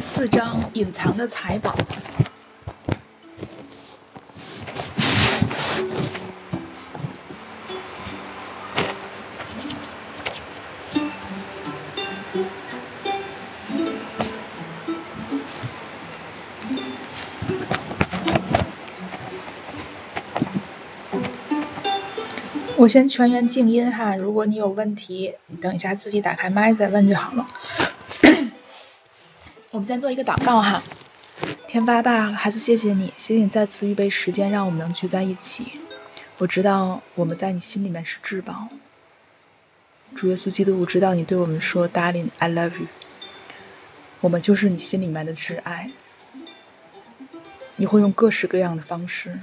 四章隐藏的财宝。我先全员静音哈，如果你有问题，等一下自己打开麦再问就好了。我们先做一个祷告哈，天发爸，还是谢谢你，谢谢你再次预备时间，让我们能聚在一起。我知道我们在你心里面是至宝。主耶稣基督，我知道你对我们说，Darling, I love you。我们就是你心里面的挚爱。你会用各式各样的方式，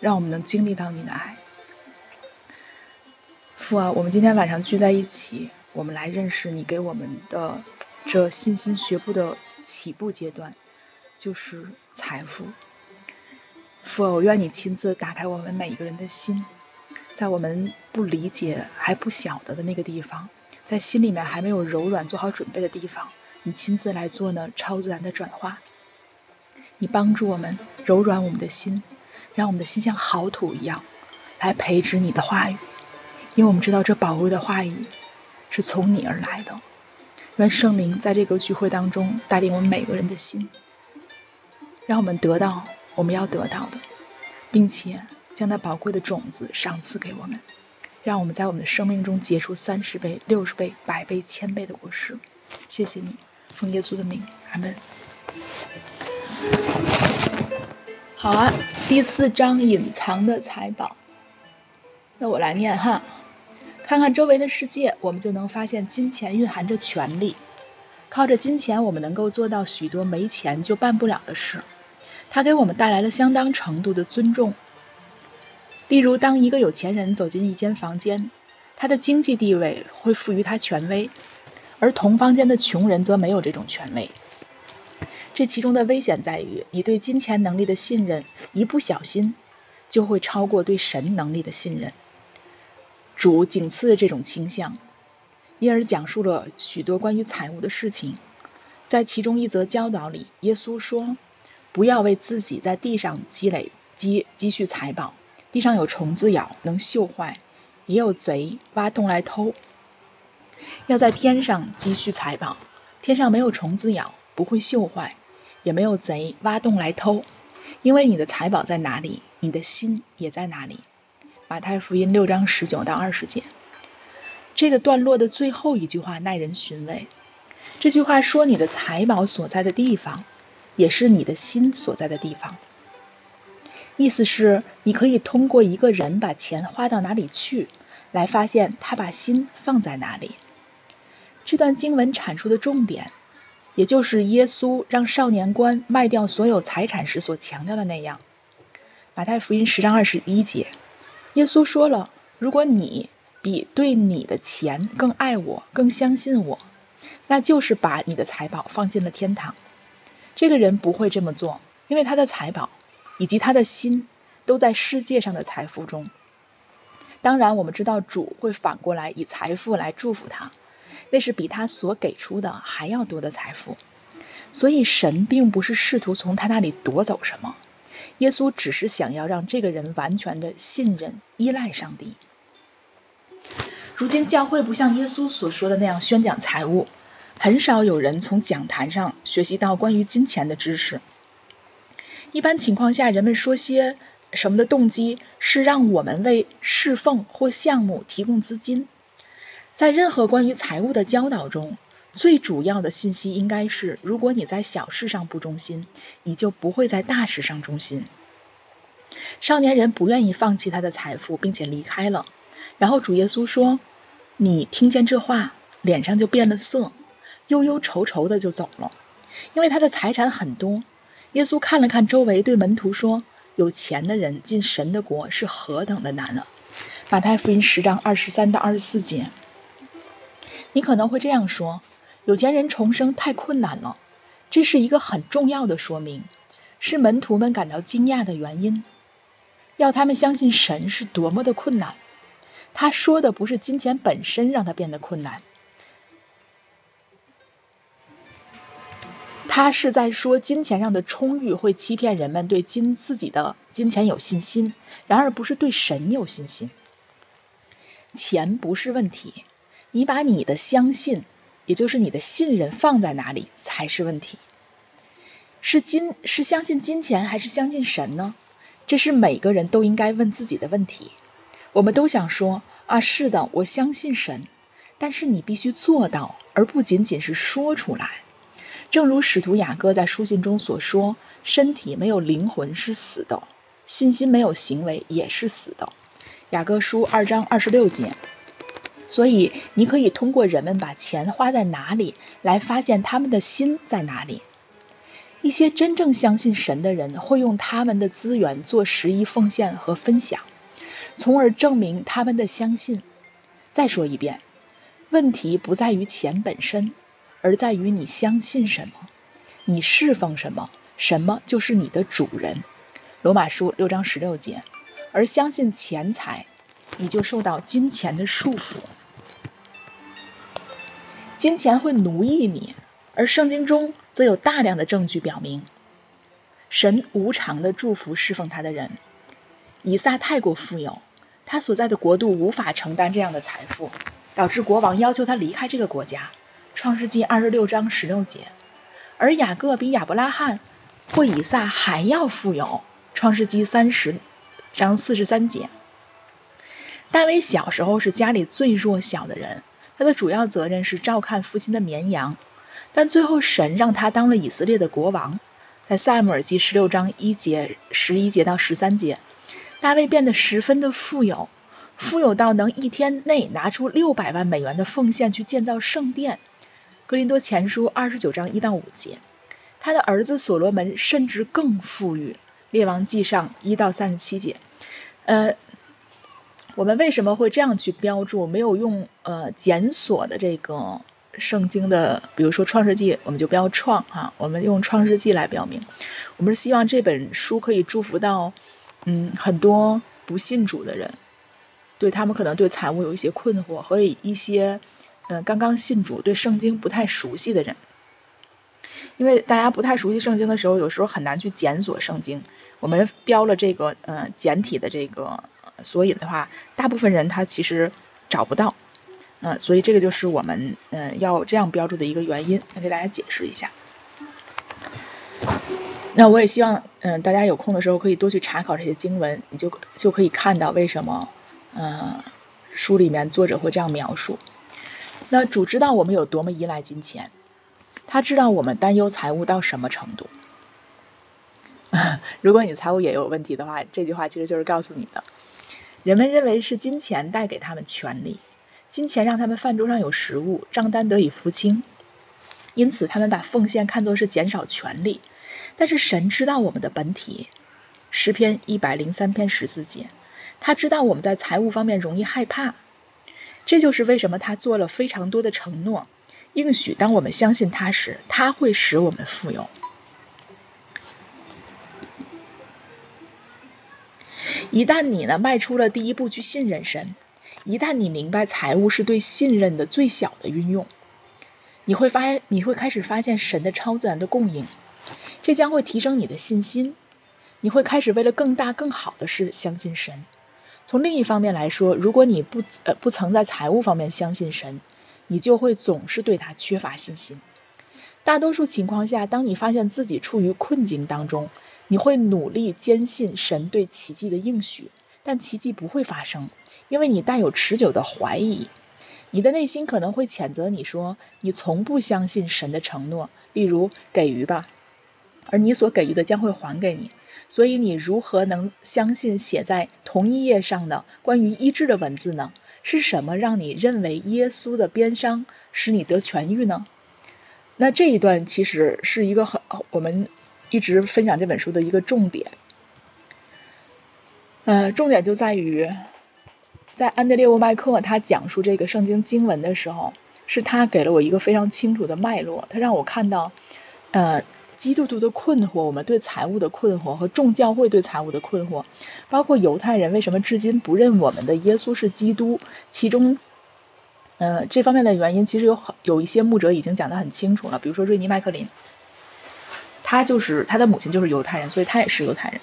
让我们能经历到你的爱。父啊，我们今天晚上聚在一起，我们来认识你给我们的这信心学步的起步阶段，就是财富。父，愿你亲自打开我们每一个人的心，在我们不理解还不晓得的那个地方，在心里面还没有柔软做好准备的地方，你亲自来做呢超自然的转化。你帮助我们柔软我们的心，让我们的心像好土一样，来培植你的话语。因为我们知道这宝贵的话语是从你而来的，愿圣灵在这个聚会当中带领我们每个人的心，让我们得到我们要得到的，并且将那宝贵的种子赏赐给我们，让我们在我们的生命中结出三十倍、六十倍、百倍、千倍的果实。谢谢你，奉耶稣的名，阿门。好啊，第四章隐藏的财宝，那我来念哈。看看周围的世界，我们就能发现金钱蕴含着权力。靠着金钱，我们能够做到许多没钱就办不了的事。它给我们带来了相当程度的尊重。例如，当一个有钱人走进一间房间，他的经济地位会赋予他权威，而同房间的穷人则没有这种权威。这其中的危险在于，你对金钱能力的信任，一不小心就会超过对神能力的信任。主仅次这种倾向，因而讲述了许多关于财务的事情。在其中一则教导里，耶稣说：“不要为自己在地上积累积积蓄财宝，地上有虫子咬，能锈坏；也有贼挖洞来偷。要在天上积蓄财宝，天上没有虫子咬，不会锈坏，也没有贼挖洞来偷。因为你的财宝在哪里，你的心也在哪里。”马太福音六章十九到二十节，这个段落的最后一句话耐人寻味。这句话说：“你的财宝所在的地方，也是你的心所在的地方。”意思是，你可以通过一个人把钱花到哪里去，来发现他把心放在哪里。这段经文阐述的重点，也就是耶稣让少年官卖掉所有财产时所强调的那样。马太福音十章二十一节。耶稣说了：“如果你比对你的钱更爱我、更相信我，那就是把你的财宝放进了天堂。这个人不会这么做，因为他的财宝以及他的心都在世界上的财富中。当然，我们知道主会反过来以财富来祝福他，那是比他所给出的还要多的财富。所以，神并不是试图从他那里夺走什么。”耶稣只是想要让这个人完全的信任、依赖上帝。如今教会不像耶稣所说的那样宣讲财务，很少有人从讲坛上学习到关于金钱的知识。一般情况下，人们说些什么的动机是让我们为侍奉或项目提供资金。在任何关于财务的教导中。最主要的信息应该是：如果你在小事上不忠心，你就不会在大事上忠心。少年人不愿意放弃他的财富，并且离开了。然后主耶稣说：“你听见这话，脸上就变了色，忧忧愁愁的就走了，因为他的财产很多。”耶稣看了看周围，对门徒说：“有钱的人进神的国是何等的难啊！”马太福音十章二十三到二十四节。你可能会这样说。有钱人重生太困难了，这是一个很重要的说明，是门徒们感到惊讶的原因。要他们相信神是多么的困难。他说的不是金钱本身让他变得困难，他是在说金钱上的充裕会欺骗人们对金自己的金钱有信心，然而不是对神有信心。钱不是问题，你把你的相信，也就是你的信任放在哪里才是问题。是金是相信金钱还是相信神呢？这是每个人都应该问自己的问题。我们都想说啊，是的，我相信神，但是你必须做到，而不仅仅是说出来。正如使徒雅各在书信中所说：“身体没有灵魂是死的，信心没有行为也是死的。”雅各书二章二十六节。所以，你可以通过人们把钱花在哪里来发现他们的心在哪里。一些真正相信神的人会用他们的资源做十一奉献和分享，从而证明他们的相信。再说一遍，问题不在于钱本身。而在于你相信什么，你侍奉什么，什么就是你的主人。罗马书六章十六节。而相信钱财，你就受到金钱的束缚，金钱会奴役你。而圣经中则有大量的证据表明，神无偿的祝福侍奉他的人。以撒太过富有，他所在的国度无法承担这样的财富，导致国王要求他离开这个国家。创世纪二十六章十六节，而雅各比亚伯拉罕或以撒还要富有。创世纪三十章四十三节，大卫小时候是家里最弱小的人，他的主要责任是照看父亲的绵羊，但最后神让他当了以色列的国王。在萨姆尔记十六章一节十一节到十三节，大卫变得十分的富有，富有到能一天内拿出六百万美元的奉献去建造圣殿。格林多前书二十九章一到五节，他的儿子所罗门甚至更富裕。列王记上一到三十七节，呃，我们为什么会这样去标注？没有用呃检索的这个圣经的，比如说创世纪，我们就标创哈，我们用创世纪来标明。我们是希望这本书可以祝福到嗯很多不信主的人，对他们可能对财务有一些困惑和一些。嗯，刚刚信主、对圣经不太熟悉的人，因为大家不太熟悉圣经的时候，有时候很难去检索圣经。我们标了这个呃简体的这个索引的话，大部分人他其实找不到。嗯，所以这个就是我们嗯要这样标注的一个原因，来给大家解释一下。那我也希望嗯大家有空的时候可以多去查考这些经文，你就就可以看到为什么嗯书里面作者会这样描述。那主知道我们有多么依赖金钱，他知道我们担忧财务到什么程度。如果你财务也有问题的话，这句话其实就是告诉你的：人们认为是金钱带给他们权利，金钱让他们饭桌上有食物，账单得以付清，因此他们把奉献看作是减少权利。但是神知道我们的本体，诗篇一百零三篇十四节，他知道我们在财务方面容易害怕。这就是为什么他做了非常多的承诺，应许当我们相信他时，他会使我们富有。一旦你呢迈出了第一步去信任神，一旦你明白财务是对信任的最小的运用，你会发现你会开始发现神的超自然的供应，这将会提升你的信心，你会开始为了更大更好的事相信神。从另一方面来说，如果你不呃不曾在财务方面相信神，你就会总是对他缺乏信心。大多数情况下，当你发现自己处于困境当中，你会努力坚信神对奇迹的应许，但奇迹不会发生，因为你带有持久的怀疑。你的内心可能会谴责你说，你从不相信神的承诺，例如给予吧，而你所给予的将会还给你。所以，你如何能相信写在同一页上的关于医治的文字呢？是什么让你认为耶稣的鞭伤使你得痊愈呢？那这一段其实是一个很我们一直分享这本书的一个重点。呃，重点就在于，在安德烈沃麦克他讲述这个圣经经文的时候，是他给了我一个非常清楚的脉络，他让我看到，呃。基督徒的困惑，我们对财务的困惑和众教会对财务的困惑，包括犹太人为什么至今不认我们的耶稣是基督，其中，呃，这方面的原因其实有很有一些牧者已经讲得很清楚了，比如说瑞尼麦克林，他就是他的母亲就是犹太人，所以他也是犹太人。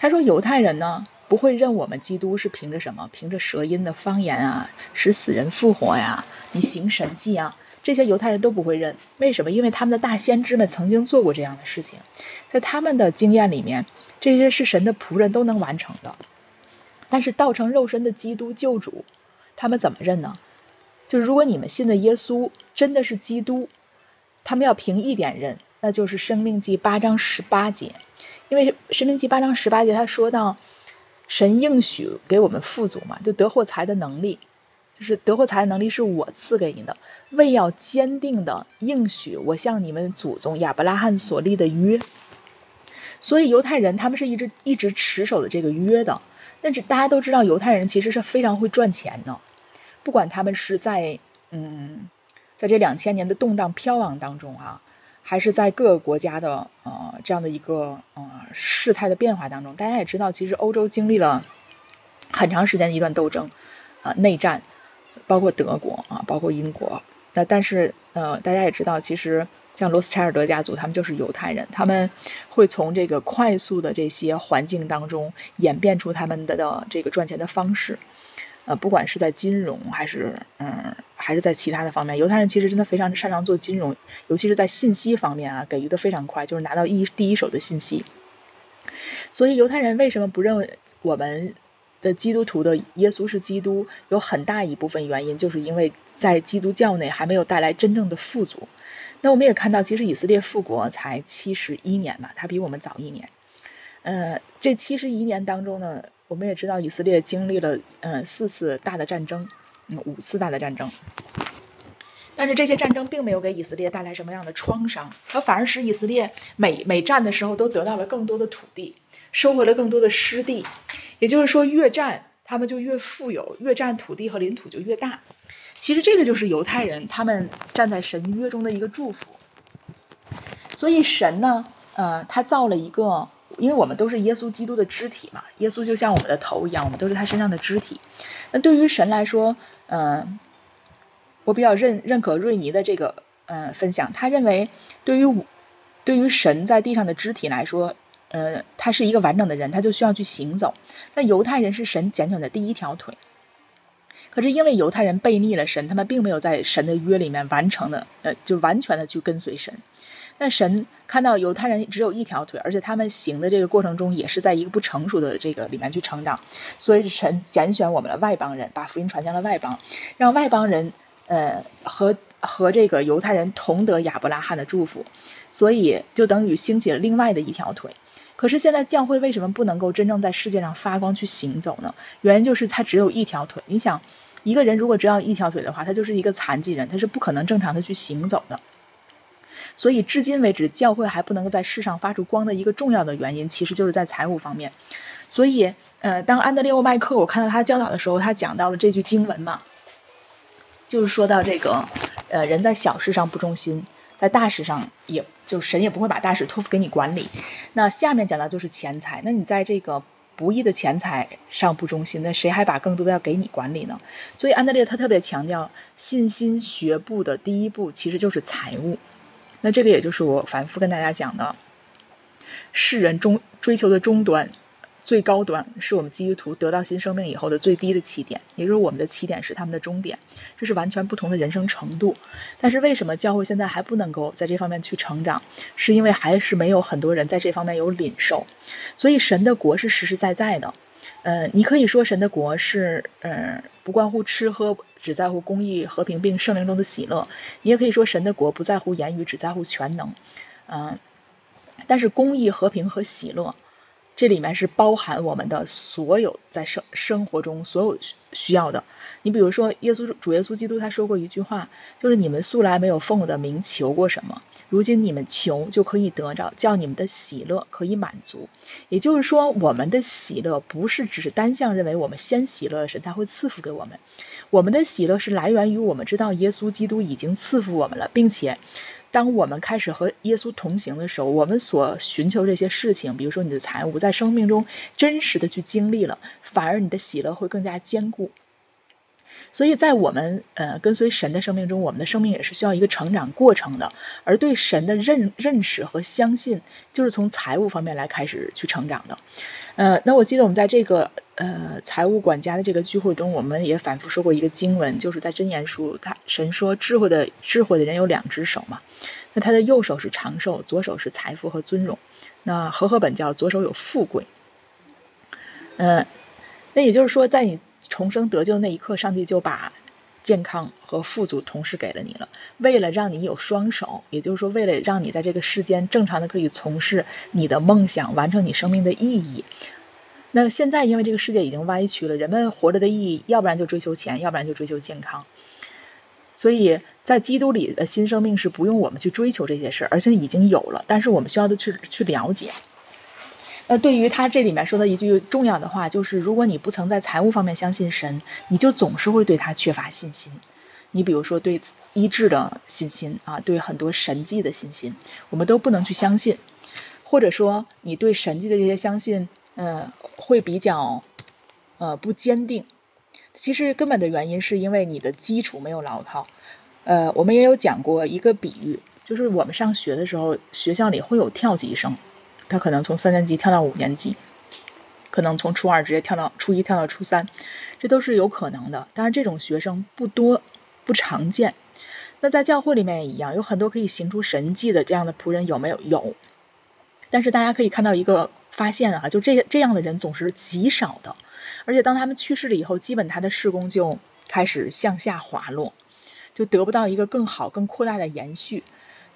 他说犹太人呢不会认我们基督是凭着什么？凭着舌音的方言啊，使死人复活呀，你行神迹啊，这些犹太人都不会认。为什么？因为他们的大先知们曾经做过这样的事情，在他们的经验里面，这些是神的仆人都能完成的。但是道成肉身的基督救主，他们怎么认呢？就是如果你们信的耶稣真的是基督，他们要凭一点认，那就是《生命记》八章十八节，因为《生命记》八章十八节他说到，神应许给我们富足嘛，就得获财的能力，就是得获财的能力是我赐给你的，为要坚定的应许我向你们祖宗亚伯拉罕所立的约。所以犹太人他们是一直一直持守的这个约的。但是大家都知道，犹太人其实是非常会赚钱的，不管他们是在嗯，在这两千年的动荡飘亡当中啊，还是在各个国家的呃这样的一个呃事态的变化当中，大家也知道，其实欧洲经历了很长时间的一段斗争啊内战，包括德国啊，包括英国。那但是呃，大家也知道，其实。像罗斯柴尔德家族，他们就是犹太人，他们会从这个快速的这些环境当中演变出他们的的这个赚钱的方式，呃，不管是在金融还是嗯，还是在其他的方面，犹太人其实真的非常擅长做金融，尤其是在信息方面啊，给予的非常快，就是拿到一第一手的信息。所以犹太人为什么不认为我们的基督徒的耶稣是基督？有很大一部分原因就是因为在基督教内还没有带来真正的富足。那我们也看到，其实以色列复国才七十一年嘛，它比我们早一年。呃，这七十一年当中呢，我们也知道以色列经历了呃四次大的战争，嗯，五次大的战争。但是这些战争并没有给以色列带来什么样的创伤，它反而使以色列每每战的时候都得到了更多的土地，收回了更多的失地。也就是说，越战他们就越富有，越战土地和领土就越大。其实这个就是犹太人他们站在神约中的一个祝福。所以神呢，呃，他造了一个，因为我们都是耶稣基督的肢体嘛，耶稣就像我们的头一样，我们都是他身上的肢体。那对于神来说，嗯，我比较认认可瑞尼的这个嗯分享，他认为对于对于神在地上的肢体来说，呃，他是一个完整的人，他就需要去行走。那犹太人是神拣选的第一条腿。可是因为犹太人背逆了神，他们并没有在神的约里面完成的，呃，就完全的去跟随神。但神看到犹太人只有一条腿，而且他们行的这个过程中也是在一个不成熟的这个里面去成长，所以神拣选我们的外邦人，把福音传向了外邦，让外邦人，呃，和和这个犹太人同得亚伯拉罕的祝福，所以就等于兴起了另外的一条腿。可是现在教会为什么不能够真正在世界上发光去行走呢？原因就是他只有一条腿。你想。一个人如果只要一条腿的话，他就是一个残疾人，他是不可能正常的去行走的。所以至今为止，教会还不能够在世上发出光的一个重要的原因，其实就是在财务方面。所以，呃，当安德烈欧麦克我看到他教导的时候，他讲到了这句经文嘛，就是说到这个，呃，人在小事上不忠心，在大事上也就神也不会把大事托付给你管理。那下面讲到就是钱财，那你在这个。不义的钱财上不忠心，那谁还把更多的要给你管理呢？所以安德烈他特别强调，信心学步的第一步其实就是财务。那这个也就是我反复跟大家讲的，世人中追求的终端。最高端是我们基督徒得到新生命以后的最低的起点，也就是我们的起点是他们的终点，这是完全不同的人生程度。但是为什么教会现在还不能够在这方面去成长？是因为还是没有很多人在这方面有领受。所以神的国是实实在在的。呃，你可以说神的国是，呃，不关乎吃喝，只在乎公益、和平并圣灵中的喜乐。你也可以说神的国不在乎言语，只在乎全能。嗯，但是公益、和平和喜乐。这里面是包含我们的所有在生生活中所有需要的。你比如说，耶稣主耶稣基督他说过一句话，就是你们素来没有奉我的名求过什么，如今你们求就可以得着，叫你们的喜乐可以满足。也就是说，我们的喜乐不是只是单向认为我们先喜乐神才会赐福给我们，我们的喜乐是来源于我们知道耶稣基督已经赐福我们了，并且。当我们开始和耶稣同行的时候，我们所寻求这些事情，比如说你的财物，在生命中真实的去经历了，反而你的喜乐会更加坚固。所以在我们呃跟随神的生命中，我们的生命也是需要一个成长过程的。而对神的认认识和相信，就是从财务方面来开始去成长的。呃，那我记得我们在这个呃财务管家的这个聚会中，我们也反复说过一个经文，就是在箴言书，他神说智慧的智慧的人有两只手嘛，那他的右手是长寿，左手是财富和尊荣。那和合本叫左手有富贵。呃，那也就是说，在你。重生得救那一刻，上帝就把健康和富足同时给了你了。为了让你有双手，也就是说，为了让你在这个世间正常的可以从事你的梦想，完成你生命的意义。那现在，因为这个世界已经歪曲了，人们活着的意义，要不然就追求钱，要不然就追求健康。所以在基督里的新生命是不用我们去追求这些事儿，而且已经有了。但是我们需要的去去了解。那对于他这里面说的一句重要的话，就是如果你不曾在财务方面相信神，你就总是会对他缺乏信心。你比如说对医治的信心啊，对很多神迹的信心，我们都不能去相信。或者说你对神迹的这些相信，呃，会比较呃不坚定。其实根本的原因是因为你的基础没有牢靠。呃，我们也有讲过一个比喻，就是我们上学的时候，学校里会有跳级生。他可能从三年级跳到五年级，可能从初二直接跳到初一，跳到初三，这都是有可能的。当然，这种学生不多，不常见。那在教会里面也一样，有很多可以行出神迹的这样的仆人，有没有？有。但是大家可以看到一个发现啊，就这这样的人总是极少的，而且当他们去世了以后，基本他的事工就开始向下滑落，就得不到一个更好、更扩大的延续。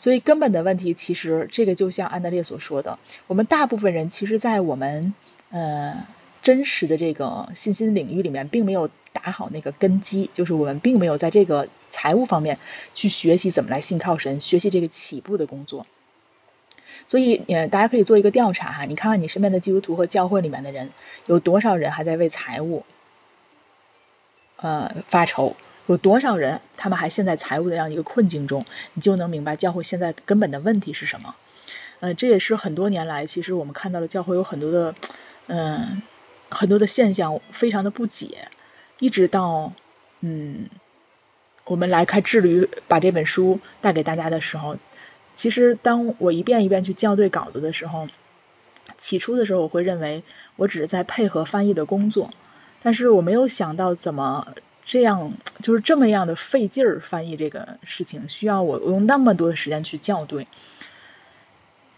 所以根本的问题，其实这个就像安德烈所说的，我们大部分人其实，在我们呃真实的这个信心领域里面，并没有打好那个根基，就是我们并没有在这个财务方面去学习怎么来信靠神，学习这个起步的工作。所以，呃，大家可以做一个调查哈，你看看你身边的基督徒和教会里面的人，有多少人还在为财务呃发愁。有多少人，他们还陷在财务的这样一个困境中，你就能明白教会现在根本的问题是什么。呃，这也是很多年来，其实我们看到了教会有很多的，嗯，很多的现象非常的不解，一直到嗯，我们来开致力于把这本书带给大家的时候，其实当我一遍一遍去校对稿子的时候，起初的时候我会认为我只是在配合翻译的工作，但是我没有想到怎么。这样 就是这么样的费劲儿翻译这个事情，需要我用那么多的时间去校对。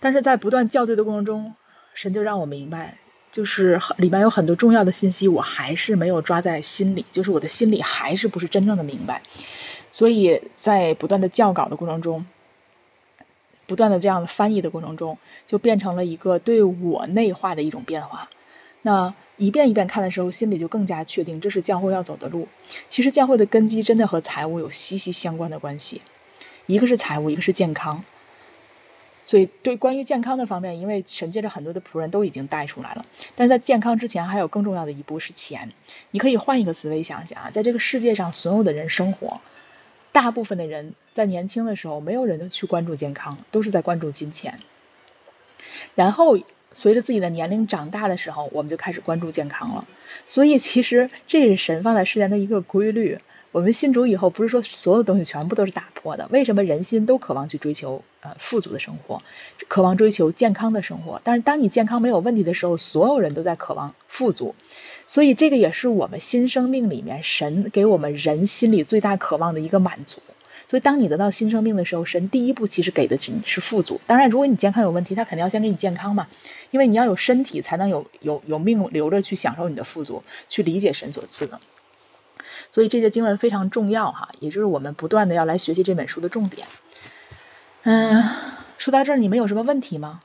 但是在不断校对的过程中，神就让我明白，就是里面有很多重要的信息，我还是没有抓在心里，就是我的心里还是不是真正的明白。所以在不断的校稿的过程中，不断的这样的翻译的过程中，就变成了一个对我内化的一种变化。那。一遍一遍看的时候，心里就更加确定这是教会要走的路。其实教会的根基真的和财务有息息相关的关系，一个是财务，一个是健康。所以对关于健康的方面，因为神界着很多的仆人都已经带出来了，但是在健康之前，还有更重要的一步是钱。你可以换一个思维想想啊，在这个世界上，所有的人生活，大部分的人在年轻的时候，没有人去关注健康，都是在关注金钱，然后。随着自己的年龄长大的时候，我们就开始关注健康了。所以，其实这是神放在世间的一个规律。我们信主以后，不是说所有东西全部都是打破的。为什么人心都渴望去追求呃富足的生活，渴望追求健康的生活？但是，当你健康没有问题的时候，所有人都在渴望富足。所以，这个也是我们新生命里面神给我们人心里最大渴望的一个满足。所以，当你得到新生命的时候，神第一步其实给的是是富足。当然，如果你健康有问题，他肯定要先给你健康嘛，因为你要有身体，才能有有有命留着去享受你的富足，去理解神所赐的。所以，这些经文非常重要哈，也就是我们不断的要来学习这本书的重点。嗯，说到这儿，你们有什么问题吗？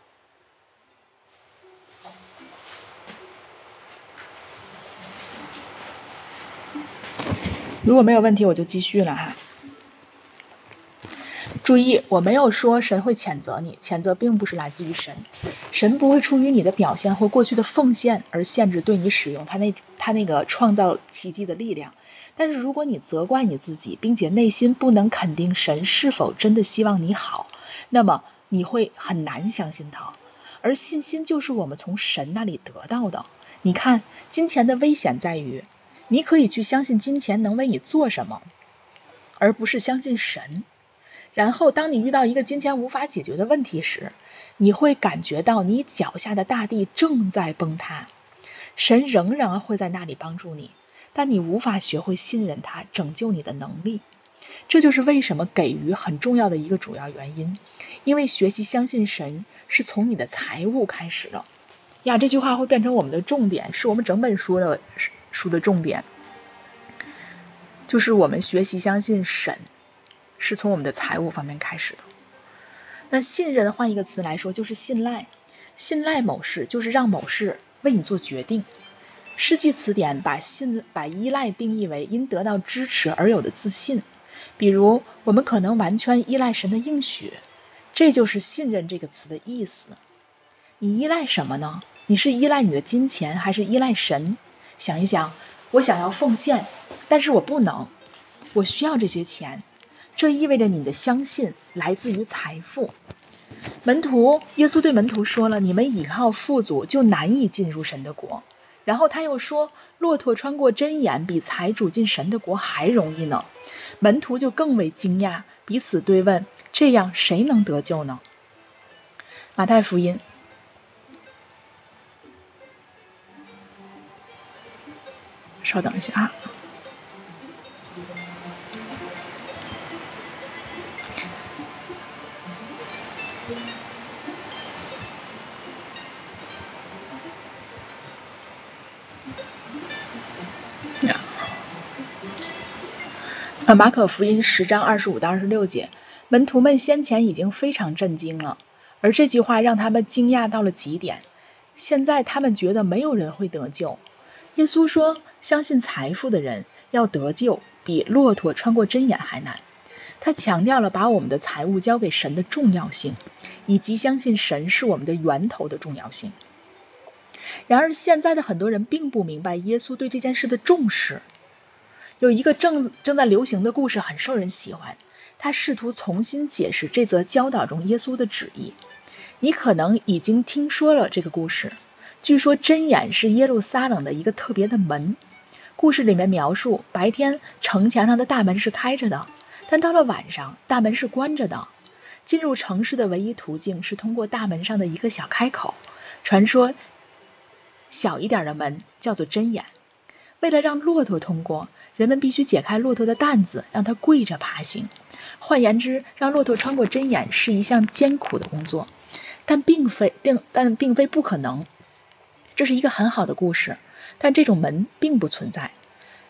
如果没有问题，我就继续了哈。注意，我没有说神会谴责你，谴责并不是来自于神，神不会出于你的表现或过去的奉献而限制对你使用他那他那个创造奇迹的力量。但是如果你责怪你自己，并且内心不能肯定神是否真的希望你好，那么你会很难相信他。而信心就是我们从神那里得到的。你看，金钱的危险在于，你可以去相信金钱能为你做什么，而不是相信神。然后，当你遇到一个金钱无法解决的问题时，你会感觉到你脚下的大地正在崩塌，神仍然会在那里帮助你，但你无法学会信任他拯救你的能力。这就是为什么给予很重要的一个主要原因，因为学习相信神是从你的财务开始的。呀，这句话会变成我们的重点，是我们整本书的书的重点，就是我们学习相信神是从我们的财务方面开始的。那信任换一个词来说，就是信赖。信赖某事，就是让某事为你做决定。世纪词典把信把依赖定义为因得到支持而有的自信。比如，我们可能完全依赖神的应许，这就是信任这个词的意思。你依赖什么呢？你是依赖你的金钱，还是依赖神？想一想，我想要奉献，但是我不能，我需要这些钱。这意味着你的相信来自于财富。门徒耶稣对门徒说了：“你们倚靠富足，就难以进入神的国。”然后他又说：“骆驼穿过针眼，比财主进神的国还容易呢。”门徒就更为惊讶，彼此对问：“这样谁能得救呢？”马太福音，稍等一下啊。马可福音十章二十五到二十六节，门徒们先前已经非常震惊了，而这句话让他们惊讶到了极点。现在他们觉得没有人会得救。耶稣说：“相信财富的人要得救，比骆驼穿过针眼还难。”他强调了把我们的财物交给神的重要性，以及相信神是我们的源头的重要性。然而，现在的很多人并不明白耶稣对这件事的重视。有一个正正在流行的故事很受人喜欢，他试图重新解释这则教导中耶稣的旨意。你可能已经听说了这个故事。据说针眼是耶路撒冷的一个特别的门。故事里面描述，白天城墙上的大门是开着的，但到了晚上，大门是关着的。进入城市的唯一途径是通过大门上的一个小开口。传说，小一点的门叫做针眼。为了让骆驼通过。人们必须解开骆驼的担子，让它跪着爬行。换言之，让骆驼穿过针眼是一项艰苦的工作，但并非并但并非不可能。这是一个很好的故事，但这种门并不存在。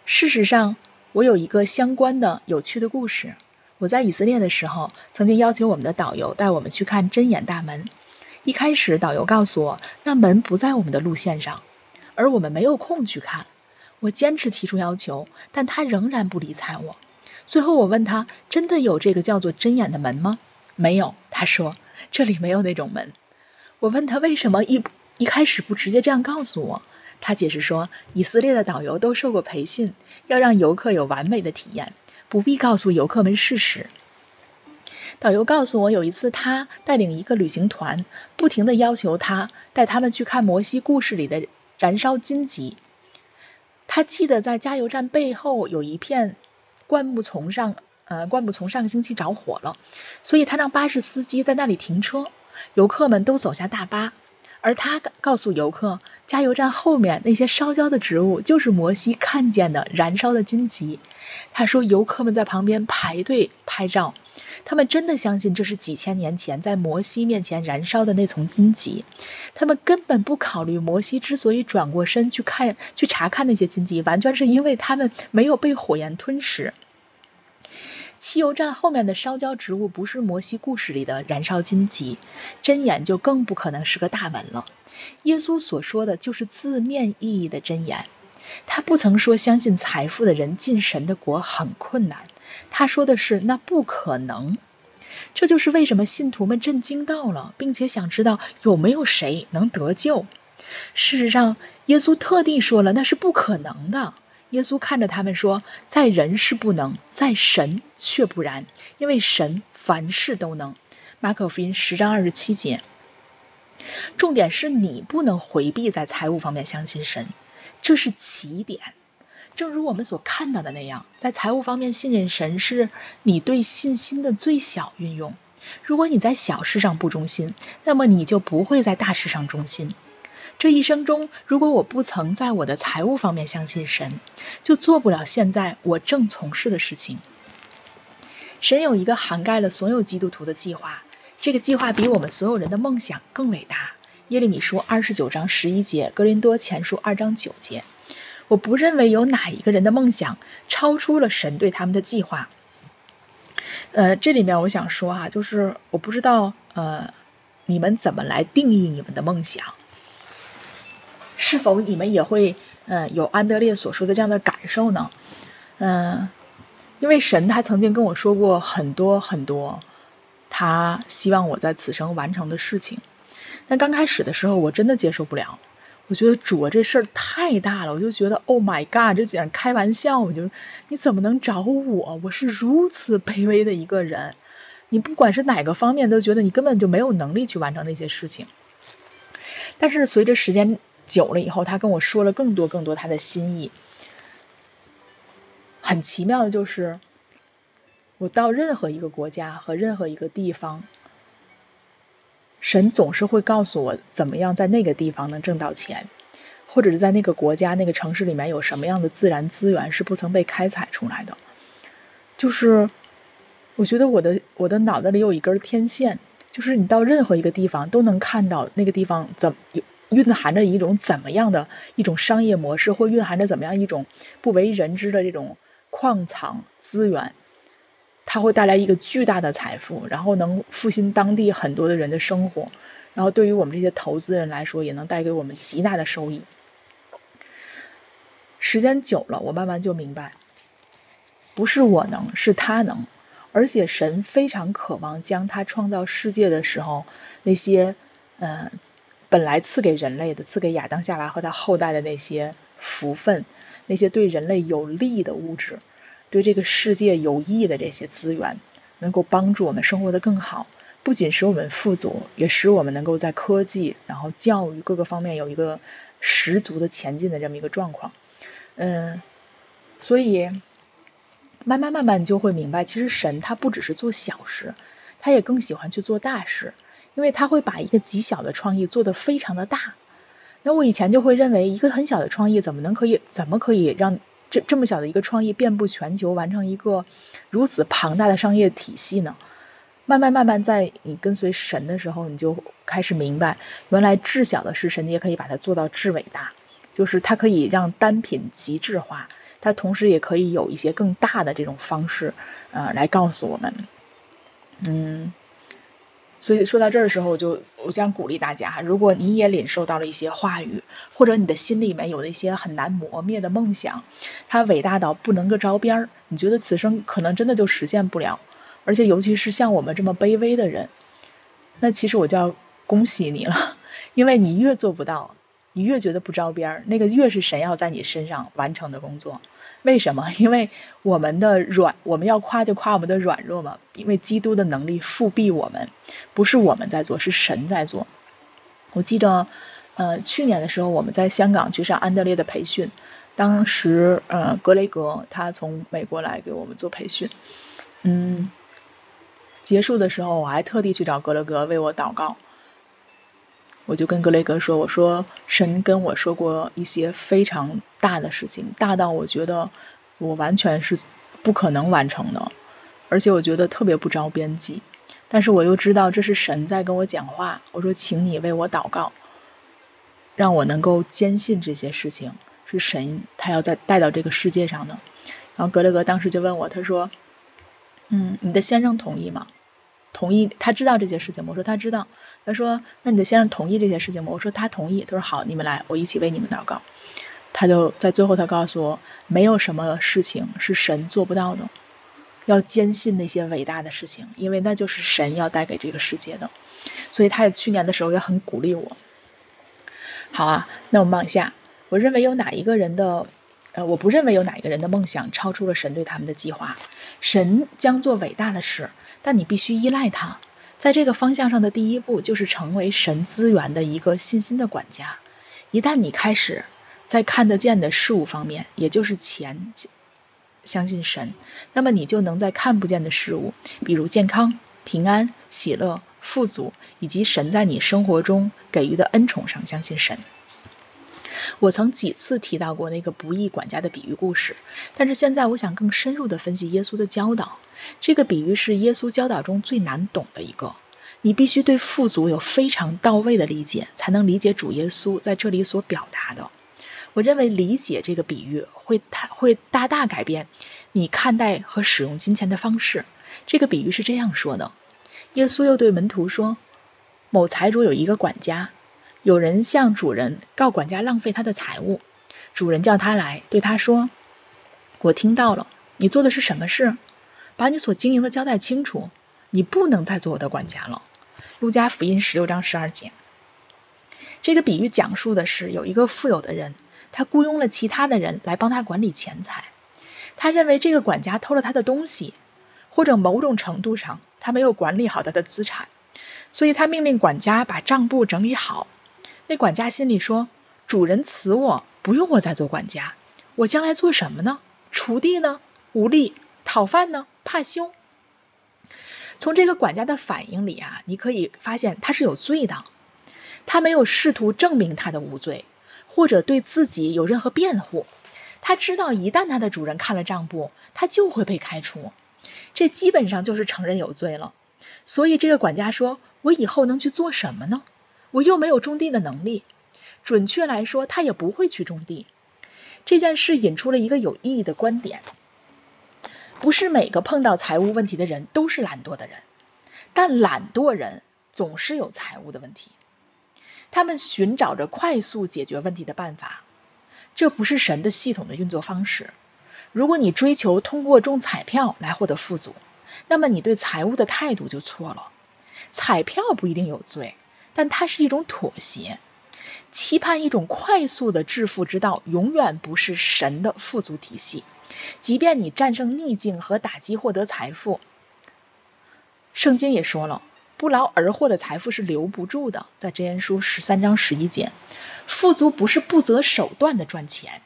事实上，我有一个相关的有趣的故事。我在以色列的时候，曾经要求我们的导游带我们去看针眼大门。一开始，导游告诉我，那门不在我们的路线上，而我们没有空去看。我坚持提出要求，但他仍然不理睬我。最后我问他：“真的有这个叫做针眼的门吗？”“没有。”他说：“这里没有那种门。”我问他为什么一一开始不直接这样告诉我。他解释说：“以色列的导游都受过培训，要让游客有完美的体验，不必告诉游客们事实。”导游告诉我，有一次他带领一个旅行团，不停地要求他带他们去看摩西故事里的燃烧荆棘。他记得在加油站背后有一片灌木丛上，呃，灌木丛上个星期着火了，所以他让巴士司机在那里停车，游客们都走下大巴，而他告诉游客，加油站后面那些烧焦的植物就是摩西看见的燃烧的荆棘。他说，游客们在旁边排队拍照。他们真的相信这是几千年前在摩西面前燃烧的那丛荆棘，他们根本不考虑摩西之所以转过身去看、去查看那些荆棘，完全是因为他们没有被火焰吞噬。汽油站后面的烧焦植物不是摩西故事里的燃烧荆棘，针眼就更不可能是个大门了。耶稣所说的就是字面意义的针眼，他不曾说相信财富的人进神的国很困难。他说的是那不可能，这就是为什么信徒们震惊到了，并且想知道有没有谁能得救。事实上，耶稣特地说了那是不可能的。耶稣看着他们说：“在人是不能，在神却不然，因为神凡事都能。”马可福音十章二十七节。重点是你不能回避在财务方面相信神，这是起点。正如我们所看到的那样，在财务方面信任神是你对信心的最小运用。如果你在小事上不忠心，那么你就不会在大事上忠心。这一生中，如果我不曾在我的财务方面相信神，就做不了现在我正从事的事情。神有一个涵盖了所有基督徒的计划，这个计划比我们所有人的梦想更伟大。耶利米书二十九章十一节，格林多前书二章九节。我不认为有哪一个人的梦想超出了神对他们的计划。呃，这里面我想说啊，就是我不知道呃，你们怎么来定义你们的梦想？是否你们也会呃有安德烈所说的这样的感受呢？嗯，因为神他曾经跟我说过很多很多，他希望我在此生完成的事情。但刚开始的时候，我真的接受不了。我觉得主啊，这事儿太大了，我就觉得 Oh my God，这简直开玩笑。我就你怎么能找我？我是如此卑微的一个人，你不管是哪个方面，都觉得你根本就没有能力去完成那些事情。但是随着时间久了以后，他跟我说了更多更多他的心意。很奇妙的就是，我到任何一个国家和任何一个地方。神总是会告诉我怎么样在那个地方能挣到钱，或者是在那个国家、那个城市里面有什么样的自然资源是不曾被开采出来的。就是我觉得我的我的脑袋里有一根天线，就是你到任何一个地方都能看到那个地方怎么有蕴含着一种怎么样的一种商业模式，或蕴含着怎么样一种不为人知的这种矿藏资源。它会带来一个巨大的财富，然后能复兴当地很多的人的生活，然后对于我们这些投资人来说，也能带给我们极大的收益。时间久了，我慢慢就明白，不是我能，是他能，而且神非常渴望将他创造世界的时候那些，呃，本来赐给人类的、赐给亚当夏娃和他后代的那些福分，那些对人类有利的物质。对这个世界有益的这些资源，能够帮助我们生活的更好，不仅使我们富足，也使我们能够在科技、然后教育各个方面有一个十足的前进的这么一个状况。嗯，所以慢慢慢慢你就会明白，其实神他不只是做小事，他也更喜欢去做大事，因为他会把一个极小的创意做得非常的大。那我以前就会认为，一个很小的创意怎么能可以，怎么可以让？这这么小的一个创意遍布全球，完成一个如此庞大的商业体系呢？慢慢慢慢，在你跟随神的时候，你就开始明白，原来至小的事，神也可以把它做到至伟大。就是它可以让单品极致化，它同时也可以有一些更大的这种方式，呃，来告诉我们，嗯。所以说到这儿的时候，我就我想鼓励大家，如果你也领受到了一些话语，或者你的心里面有那些很难磨灭的梦想，它伟大到不能够着边儿，你觉得此生可能真的就实现不了，而且尤其是像我们这么卑微的人，那其实我就要恭喜你了，因为你越做不到，你越觉得不着边儿，那个越是神要在你身上完成的工作。为什么？因为我们的软，我们要夸就夸我们的软弱嘛。因为基督的能力复辟我们，不是我们在做，是神在做。我记得，呃，去年的时候我们在香港去上安德烈的培训，当时呃格雷格他从美国来给我们做培训，嗯，结束的时候我还特地去找格雷格为我祷告。我就跟格雷格说：“我说神跟我说过一些非常大的事情，大到我觉得我完全是不可能完成的，而且我觉得特别不着边际。但是我又知道这是神在跟我讲话。我说，请你为我祷告，让我能够坚信这些事情是神他要再带到这个世界上的。然后格雷格当时就问我，他说：‘嗯，你的先生同意吗？’同意，他知道这些事情？我说他知道。”他说：“那你的先生同意这些事情吗？”我说：“他同意。”他说：“好，你们来，我一起为你们祷告。”他就在最后，他告诉我：“没有什么事情是神做不到的，要坚信那些伟大的事情，因为那就是神要带给这个世界的。”所以，他也去年的时候也很鼓励我。好啊，那我们往下。我认为有哪一个人的，呃，我不认为有哪一个人的梦想超出了神对他们的计划。神将做伟大的事，但你必须依赖他。在这个方向上的第一步，就是成为神资源的一个信心的管家。一旦你开始在看得见的事物方面，也就是钱，相信神，那么你就能在看不见的事物，比如健康、平安、喜乐、富足，以及神在你生活中给予的恩宠上相信神。我曾几次提到过那个不义管家的比喻故事，但是现在我想更深入地分析耶稣的教导。这个比喻是耶稣教导中最难懂的一个。你必须对富足有非常到位的理解，才能理解主耶稣在这里所表达的。我认为理解这个比喻会太会大大改变你看待和使用金钱的方式。这个比喻是这样说的：耶稣又对门徒说，某财主有一个管家。有人向主人告管家浪费他的财物，主人叫他来，对他说：“我听到了，你做的是什么事？把你所经营的交代清楚。你不能再做我的管家了。”路加福音十六章十二节。这个比喻讲述的是有一个富有的人，他雇佣了其他的人来帮他管理钱财。他认为这个管家偷了他的东西，或者某种程度上他没有管理好他的资产，所以他命令管家把账簿整理好。那管家心里说：“主人辞我，不用我再做管家，我将来做什么呢？锄地呢？无力讨饭呢？怕羞。”从这个管家的反应里啊，你可以发现他是有罪的。他没有试图证明他的无罪，或者对自己有任何辩护。他知道一旦他的主人看了账簿，他就会被开除。这基本上就是承认有罪了。所以这个管家说：“我以后能去做什么呢？”我又没有种地的能力，准确来说，他也不会去种地。这件事引出了一个有意义的观点：不是每个碰到财务问题的人都是懒惰的人，但懒惰人总是有财务的问题。他们寻找着快速解决问题的办法，这不是神的系统的运作方式。如果你追求通过中彩票来获得富足，那么你对财务的态度就错了。彩票不一定有罪。但它是一种妥协，期盼一种快速的致富之道，永远不是神的富足体系。即便你战胜逆境和打击获得财富，圣经也说了，不劳而获的财富是留不住的。在箴言书十三章十一节，富足不是不择手段的赚钱，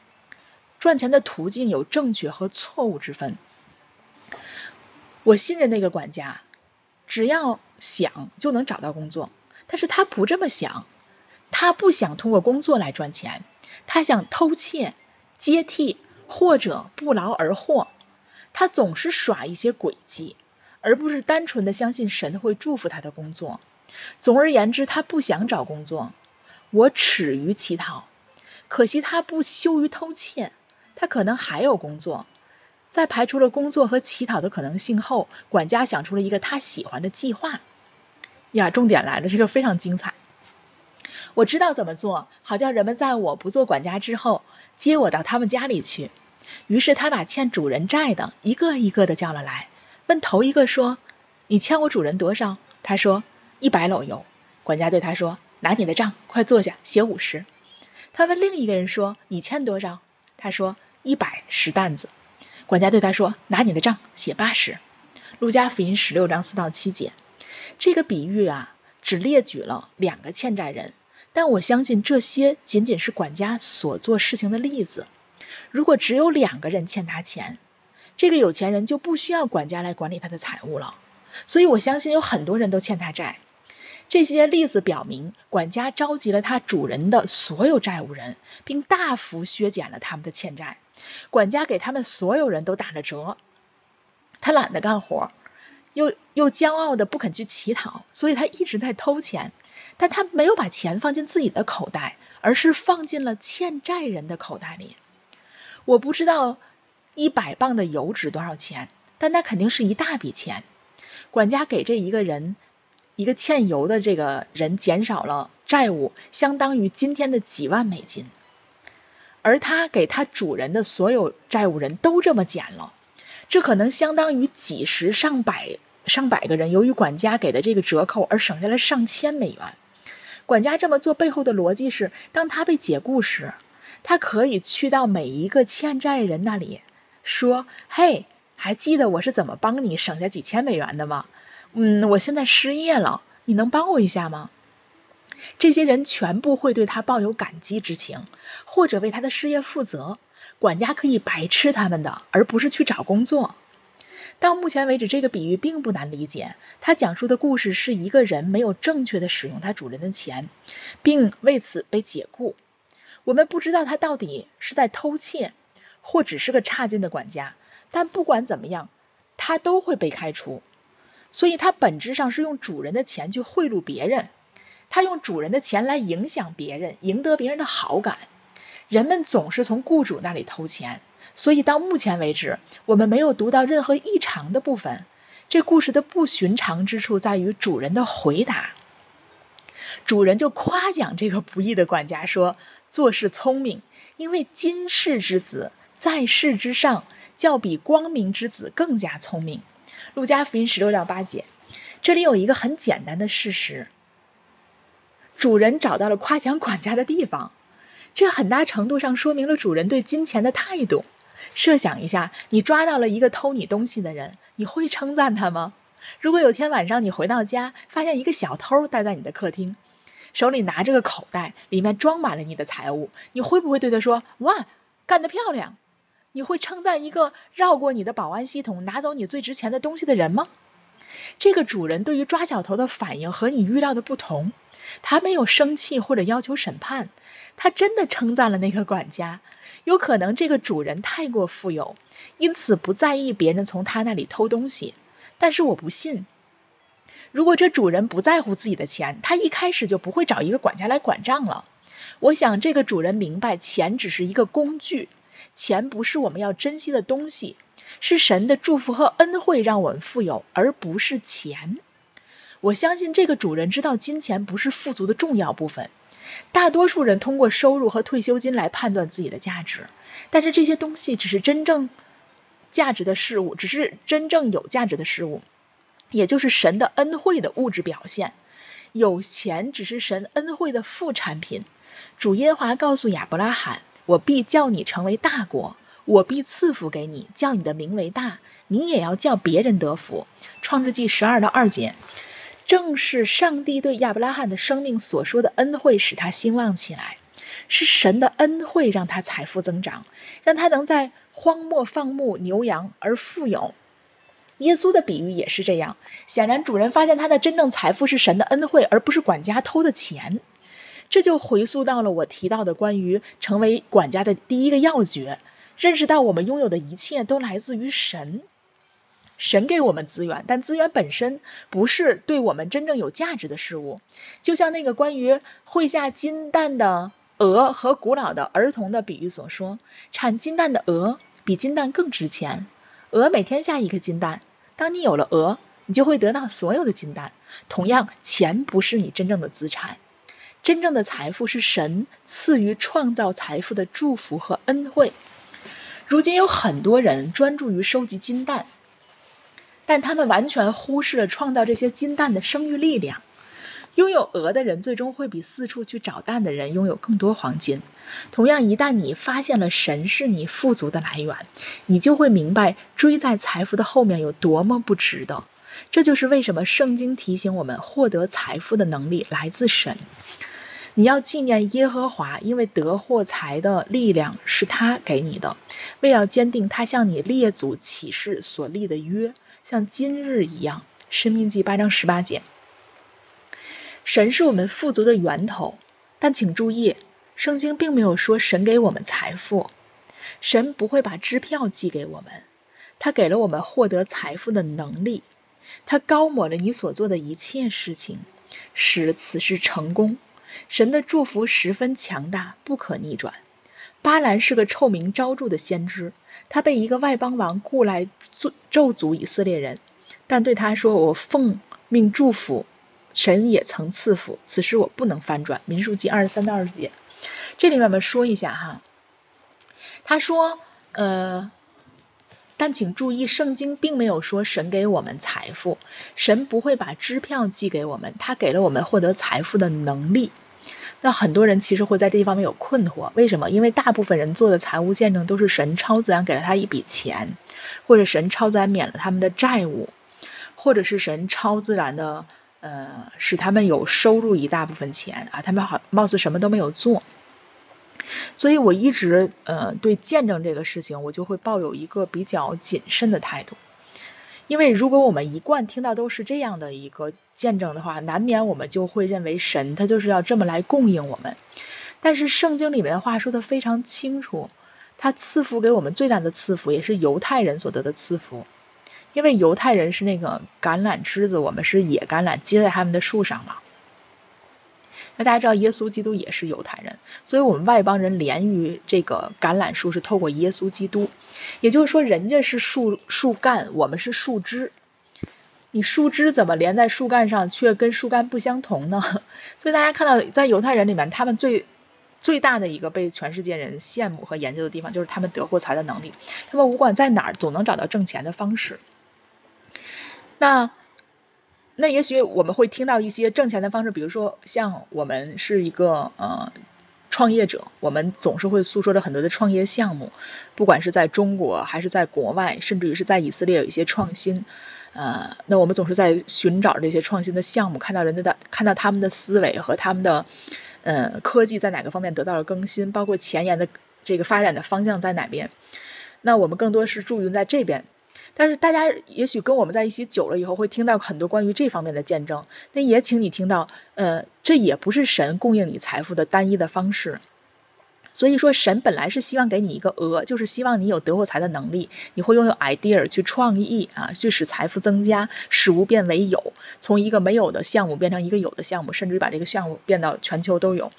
赚钱的途径有正确和错误之分。我信任那个管家，只要想就能找到工作。但是他不这么想，他不想通过工作来赚钱，他想偷窃、接替或者不劳而获。他总是耍一些诡计，而不是单纯的相信神会祝福他的工作。总而言之，他不想找工作。我耻于乞讨，可惜他不羞于偷窃。他可能还有工作。在排除了工作和乞讨的可能性后，管家想出了一个他喜欢的计划。呀，重点来了，这个非常精彩。我知道怎么做好，叫人们在我不做管家之后接我到他们家里去。于是他把欠主人债的一个一个的叫了来，问头一个说：“你欠我主人多少？”他说：“一百篓油。”管家对他说：“拿你的账，快坐下，写五十。”他问另一个人说：“你欠多少？”他说：“一百十担子。”管家对他说：“拿你的账，写八十。”路加福音十六章四到七节。这个比喻啊，只列举了两个欠债人，但我相信这些仅仅是管家所做事情的例子。如果只有两个人欠他钱，这个有钱人就不需要管家来管理他的财务了。所以我相信有很多人都欠他债。这些例子表明，管家召集了他主人的所有债务人，并大幅削减了他们的欠债。管家给他们所有人都打了折，他懒得干活。又又骄傲的不肯去乞讨，所以他一直在偷钱，但他没有把钱放进自己的口袋，而是放进了欠债人的口袋里。我不知道一百磅的油值多少钱，但那肯定是一大笔钱。管家给这一个人，一个欠油的这个人减少了债务，相当于今天的几万美金，而他给他主人的所有债务人都这么减了。这可能相当于几十上百上百个人，由于管家给的这个折扣而省下了上千美元。管家这么做背后的逻辑是：当他被解雇时，他可以去到每一个欠债人那里，说：“嘿，还记得我是怎么帮你省下几千美元的吗？嗯，我现在失业了，你能帮我一下吗？”这些人全部会对他抱有感激之情，或者为他的事业负责。管家可以白吃他们的，而不是去找工作。到目前为止，这个比喻并不难理解。他讲述的故事是一个人没有正确的使用他主人的钱，并为此被解雇。我们不知道他到底是在偷窃，或只是个差劲的管家。但不管怎么样，他都会被开除。所以，他本质上是用主人的钱去贿赂别人。他用主人的钱来影响别人，赢得别人的好感。人们总是从雇主那里偷钱，所以到目前为止，我们没有读到任何异常的部分。这故事的不寻常之处在于主人的回答。主人就夸奖这个不义的管家说：“做事聪明，因为今世之子在世之上，较比光明之子更加聪明。”路加福音十六章八节，这里有一个很简单的事实：主人找到了夸奖管家的地方。这很大程度上说明了主人对金钱的态度。设想一下，你抓到了一个偷你东西的人，你会称赞他吗？如果有天晚上你回到家，发现一个小偷待在你的客厅，手里拿着个口袋，里面装满了你的财物，你会不会对他说：“哇，干得漂亮！”你会称赞一个绕过你的保安系统，拿走你最值钱的东西的人吗？这个主人对于抓小偷的反应和你预料的不同，他没有生气或者要求审判。他真的称赞了那个管家，有可能这个主人太过富有，因此不在意别人从他那里偷东西。但是我不信，如果这主人不在乎自己的钱，他一开始就不会找一个管家来管账了。我想这个主人明白，钱只是一个工具，钱不是我们要珍惜的东西，是神的祝福和恩惠让我们富有，而不是钱。我相信这个主人知道金钱不是富足的重要部分。大多数人通过收入和退休金来判断自己的价值，但是这些东西只是真正价值的事物，只是真正有价值的事物，也就是神的恩惠的物质表现。有钱只是神恩惠的副产品。主耶华告诉亚伯拉罕：“我必叫你成为大国，我必赐福给你，叫你的名为大，你也要叫别人得福。”创世纪十二到二节。正是上帝对亚伯拉罕的生命所说的恩惠，使他兴旺起来。是神的恩惠让他财富增长，让他能在荒漠放牧牛羊而富有。耶稣的比喻也是这样。显然，主人发现他的真正财富是神的恩惠，而不是管家偷的钱。这就回溯到了我提到的关于成为管家的第一个要诀：认识到我们拥有的一切都来自于神。神给我们资源，但资源本身不是对我们真正有价值的事物。就像那个关于会下金蛋的鹅和古老的儿童的比喻所说，产金蛋的鹅比金蛋更值钱。鹅每天下一个金蛋，当你有了鹅，你就会得到所有的金蛋。同样，钱不是你真正的资产，真正的财富是神赐予创造财富的祝福和恩惠。如今有很多人专注于收集金蛋。但他们完全忽视了创造这些金蛋的生育力量。拥有鹅的人最终会比四处去找蛋的人拥有更多黄金。同样，一旦你发现了神是你富足的来源，你就会明白追在财富的后面有多么不值得。这就是为什么圣经提醒我们，获得财富的能力来自神。你要纪念耶和华，因为得获财的力量是他给你的，为要坚定他向你列祖起誓所立的约。像今日一样，《生命记》八章十八节，神是我们富足的源头。但请注意，圣经并没有说神给我们财富，神不会把支票寄给我们，他给了我们获得财富的能力。他高抹了你所做的一切事情，使此事成功。神的祝福十分强大，不可逆转。巴兰是个臭名昭著的先知，他被一个外邦王雇来咒诅以色列人，但对他说：“我奉命祝福，神也曾赐福，此时我不能翻转。”民数记二十三到二十节，这里面我们说一下哈。他说：“呃，但请注意，圣经并没有说神给我们财富，神不会把支票寄给我们，他给了我们获得财富的能力。”那很多人其实会在这一方面有困惑，为什么？因为大部分人做的财务见证都是神超自然给了他一笔钱，或者神超自然免了他们的债务，或者是神超自然的呃，使他们有收入一大部分钱啊，他们好貌似什么都没有做。所以我一直呃对见证这个事情，我就会抱有一个比较谨慎的态度。因为如果我们一贯听到都是这样的一个见证的话，难免我们就会认为神他就是要这么来供应我们。但是圣经里面的话说的非常清楚，他赐福给我们最大的赐福也是犹太人所得的赐福，因为犹太人是那个橄榄枝子，我们是野橄榄接在他们的树上了。那大家知道耶稣基督也是犹太人，所以我们外邦人连于这个橄榄树是透过耶稣基督，也就是说人家是树树干，我们是树枝。你树枝怎么连在树干上，却跟树干不相同呢？所以大家看到在犹太人里面，他们最最大的一个被全世界人羡慕和研究的地方，就是他们得过财的能力。他们不管在哪儿，总能找到挣钱的方式。那。那也许我们会听到一些挣钱的方式，比如说像我们是一个呃创业者，我们总是会诉说着很多的创业项目，不管是在中国还是在国外，甚至于是在以色列有一些创新，呃，那我们总是在寻找这些创新的项目，看到人的看到他们的思维和他们的呃科技在哪个方面得到了更新，包括前沿的这个发展的方向在哪边，那我们更多是驻营在这边。但是大家也许跟我们在一起久了以后，会听到很多关于这方面的见证。那也请你听到，呃，这也不是神供应你财富的单一的方式。所以说，神本来是希望给你一个额，就是希望你有得货财的能力，你会拥有 idea 去创意啊，去使财富增加，使无变为有，从一个没有的项目变成一个有的项目，甚至于把这个项目变到全球都有。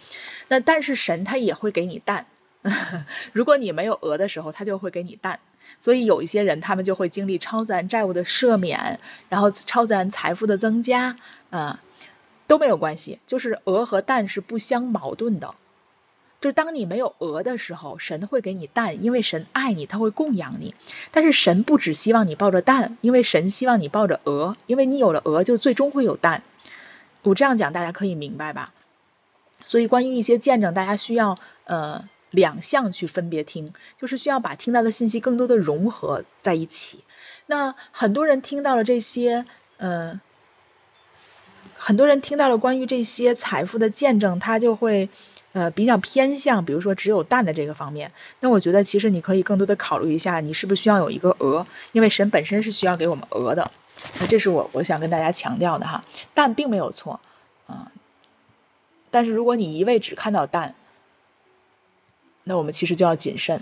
那但是神他也会给你蛋，如果你没有鹅的时候，他就会给你蛋。所以有一些人，他们就会经历超自然债务的赦免，然后超自然财富的增加，啊，都没有关系。就是鹅和蛋是不相矛盾的。就是当你没有鹅的时候，神会给你蛋，因为神爱你，他会供养你。但是神不只希望你抱着蛋，因为神希望你抱着鹅，因为你有了鹅，就最终会有蛋。我这样讲，大家可以明白吧？所以关于一些见证，大家需要呃。两项去分别听，就是需要把听到的信息更多的融合在一起。那很多人听到了这些，呃，很多人听到了关于这些财富的见证，他就会呃比较偏向，比如说只有蛋的这个方面。那我觉得其实你可以更多的考虑一下，你是不是需要有一个鹅，因为神本身是需要给我们鹅的。那这是我我想跟大家强调的哈，蛋并没有错啊，但是如果你一味只看到蛋。那我们其实就要谨慎，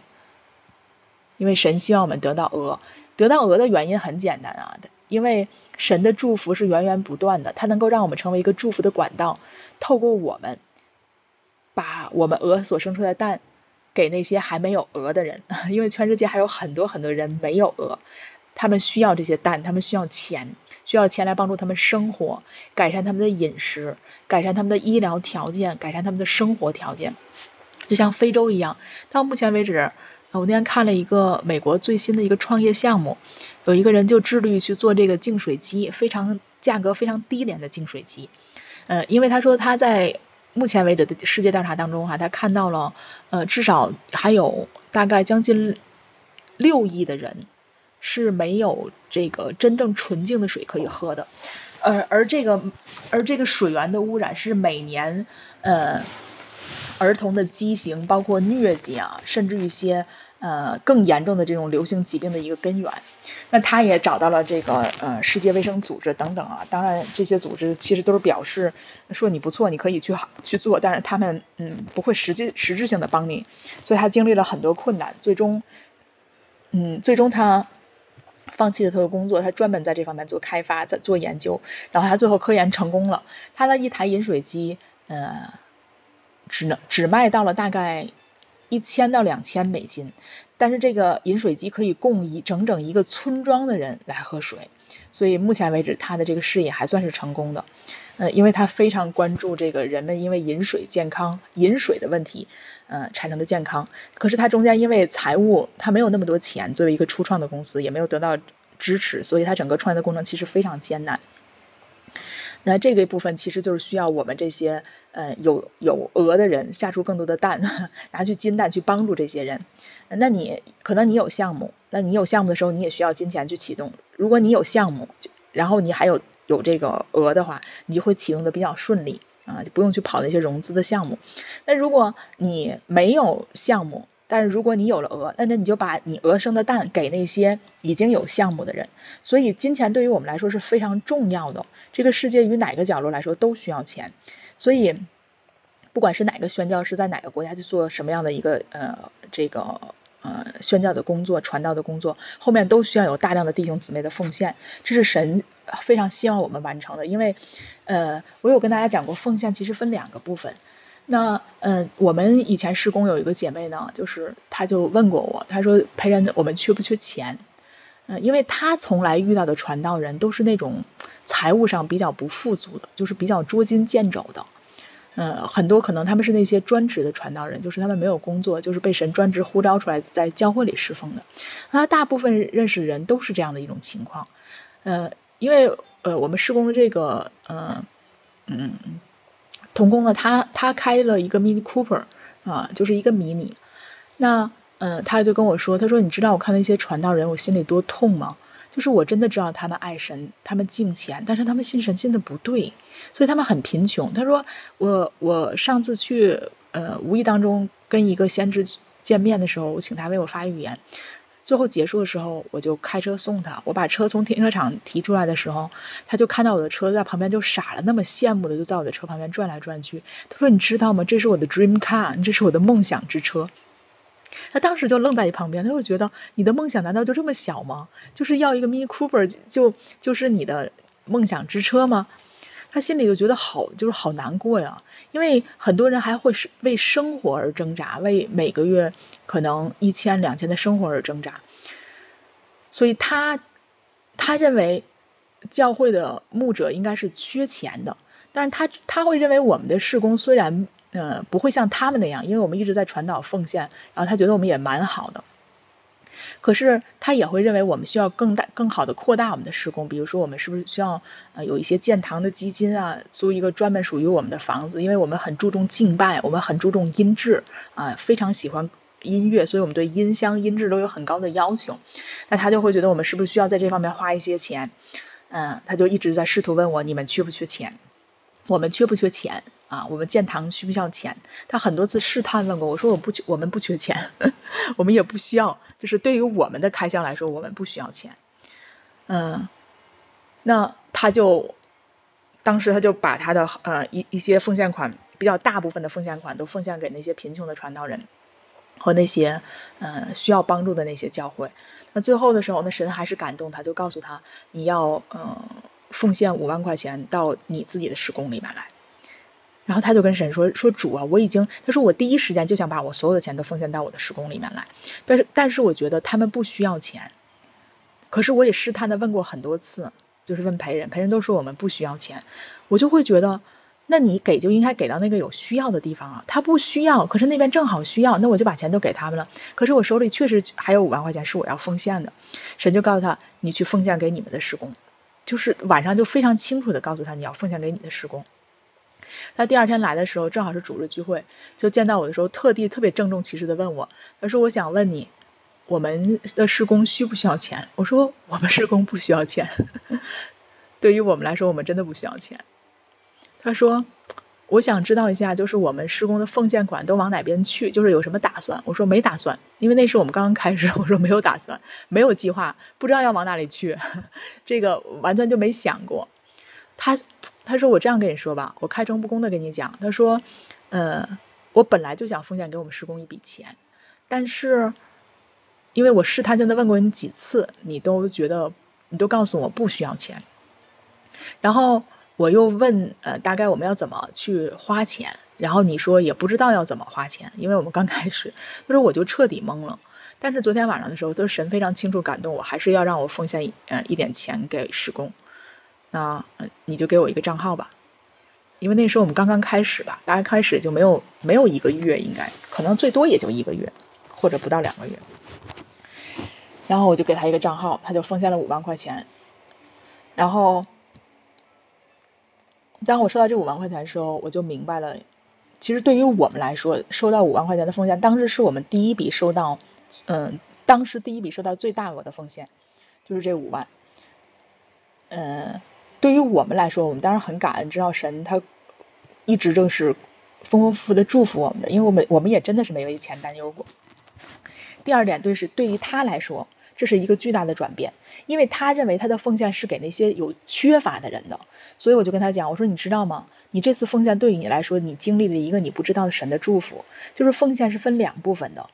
因为神希望我们得到鹅，得到鹅的原因很简单啊，因为神的祝福是源源不断的，它能够让我们成为一个祝福的管道，透过我们，把我们鹅所生出的蛋给那些还没有鹅的人，因为全世界还有很多很多人没有鹅，他们需要这些蛋，他们需要钱，需要钱来帮助他们生活，改善他们的饮食，改善他们的医疗条件，改善他们的生活条件。就像非洲一样，到目前为止，我那天看了一个美国最新的一个创业项目，有一个人就致力于去做这个净水机，非常价格非常低廉的净水机。呃，因为他说他在目前为止的世界调查当中，哈，他看到了，呃，至少还有大概将近六亿的人是没有这个真正纯净的水可以喝的，呃而这个而这个水源的污染是每年，呃。儿童的畸形，包括疟疾啊，甚至一些呃更严重的这种流行疾病的一个根源。那他也找到了这个呃世界卫生组织等等啊，当然这些组织其实都是表示说你不错，你可以去好去做，但是他们嗯不会实际实质性的帮你。所以他经历了很多困难，最终嗯最终他放弃了他的工作，他专门在这方面做开发，在做研究，然后他最后科研成功了，他的一台饮水机呃。只能只卖到了大概一千到两千美金，但是这个饮水机可以供一整整一个村庄的人来喝水，所以目前为止他的这个事业还算是成功的。呃，因为他非常关注这个人们因为饮水健康、饮水的问题，呃产生的健康。可是他中间因为财务他没有那么多钱，作为一个初创的公司也没有得到支持，所以他整个创业的过程其实非常艰难。那这个部分其实就是需要我们这些呃有有鹅的人下出更多的蛋，拿去金蛋去帮助这些人。那你可能你有项目，那你有项目的时候，你也需要金钱去启动。如果你有项目，然后你还有有这个额的话，你就会启动的比较顺利啊，就不用去跑那些融资的项目。那如果你没有项目，但是如果你有了鹅，那那你就把你鹅生的蛋给那些已经有项目的人。所以金钱对于我们来说是非常重要的。这个世界与哪个角落来说都需要钱，所以不管是哪个宣教是在哪个国家去做什么样的一个呃这个呃宣教的工作、传道的工作，后面都需要有大量的弟兄姊妹的奉献。这是神非常希望我们完成的。因为呃，我有跟大家讲过，奉献其实分两个部分。那嗯，我们以前施工有一个姐妹呢，就是她就问过我，她说培仁，我们缺不缺钱？嗯，因为她从来遇到的传道人都是那种财务上比较不富足的，就是比较捉襟见肘的。嗯，很多可能他们是那些专职的传道人，就是他们没有工作，就是被神专职呼召出来在教会里侍奉的。那大部分认识人都是这样的一种情况。呃，因为呃，我们施工的这个，嗯嗯。童工呢，他他开了一个 Mini Cooper 啊，就是一个迷你。那嗯，他就跟我说，他说：“你知道我看那些传道人，我心里多痛吗？就是我真的知道他们爱神，他们敬钱，但是他们信神信的不对，所以他们很贫穷。”他说：“我我上次去呃无意当中跟一个先知见面的时候，我请他为我发预言。”最后结束的时候，我就开车送他。我把车从停车场提出来的时候，他就看到我的车在旁边就傻了，那么羡慕的就在我的车旁边转来转去。他说：“你知道吗？这是我的 dream car，这是我的梦想之车。”他当时就愣在一旁边，他就觉得你的梦想难道就这么小吗？就是要一个 Mini Cooper 就就是你的梦想之车吗？他心里就觉得好，就是好难过呀。因为很多人还会是为生活而挣扎，为每个月可能一千两千的生活而挣扎。所以他他认为教会的牧者应该是缺钱的，但是他他会认为我们的事工虽然呃不会像他们那样，因为我们一直在传导奉献，然后他觉得我们也蛮好的。可是他也会认为我们需要更大、更好的扩大我们的施工，比如说我们是不是需要呃有一些建堂的基金啊，租一个专门属于我们的房子，因为我们很注重敬拜，我们很注重音质啊，非常喜欢音乐，所以我们对音箱、音质都有很高的要求。那他就会觉得我们是不是需要在这方面花一些钱？嗯，他就一直在试图问我，你们缺不缺钱？我们缺不缺钱？啊，我们建堂需不需要钱？他很多次试探问过我说：“我不缺，我们不缺钱，我们也不需要。就是对于我们的开销来说，我们不需要钱。”嗯，那他就当时他就把他的呃一一些奉献款，比较大部分的奉献款都奉献给那些贫穷的传道人和那些呃需要帮助的那些教会。那最后的时候，那神还是感动他，就告诉他：“你要呃奉献五万块钱到你自己的施工里面来。”然后他就跟神说：“说主啊，我已经他说我第一时间就想把我所有的钱都奉献到我的施工里面来，但是但是我觉得他们不需要钱。可是我也试探的问过很多次，就是问陪人，陪人都说我们不需要钱。我就会觉得，那你给就应该给到那个有需要的地方啊。他不需要，可是那边正好需要，那我就把钱都给他们了。可是我手里确实还有五万块钱是我要奉献的。神就告诉他，你去奉献给你们的施工，就是晚上就非常清楚的告诉他，你要奉献给你的施工。”他第二天来的时候，正好是主日聚会，就见到我的时候，特地特别郑重其事的问我：“他说，我想问你，我们的施工需不需要钱？”我说：“我们施工不需要钱，对于我们来说，我们真的不需要钱。”他说：“我想知道一下，就是我们施工的奉献款都往哪边去？就是有什么打算？”我说：“没打算，因为那是我们刚刚开始。”我说：“没有打算，没有计划，不知道要往哪里去，这个完全就没想过。”他。他说：“我这样跟你说吧，我开诚布公的跟你讲。他说，呃，我本来就想奉献给我们施工一笔钱，但是因为我试探性的问过你几次，你都觉得你都告诉我不需要钱。然后我又问，呃，大概我们要怎么去花钱？然后你说也不知道要怎么花钱，因为我们刚开始。他说我就彻底懵了。但是昨天晚上的时候，就神非常清楚感动我，还是要让我奉献呃一点钱给施工。”那你就给我一个账号吧，因为那时候我们刚刚开始吧，大概开始就没有没有一个月，应该可能最多也就一个月，或者不到两个月。然后我就给他一个账号，他就奉献了五万块钱。然后，当我收到这五万块钱的时候，我就明白了，其实对于我们来说，收到五万块钱的奉献，当时是我们第一笔收到，嗯，当时第一笔收到最大额的奉献，就是这五万。嗯，对于我们来说，我们当然很感恩，知道神他一直都是丰丰富富的祝福我们的，因为我们我们也真的是没为钱担忧过。第二点，对是对于他来说，这是一个巨大的转变，因为他认为他的奉献是给那些有缺乏的人的，所以我就跟他讲，我说你知道吗？你这次奉献对于你来说，你经历了一个你不知道的神的祝福，就是奉献是分两部分的。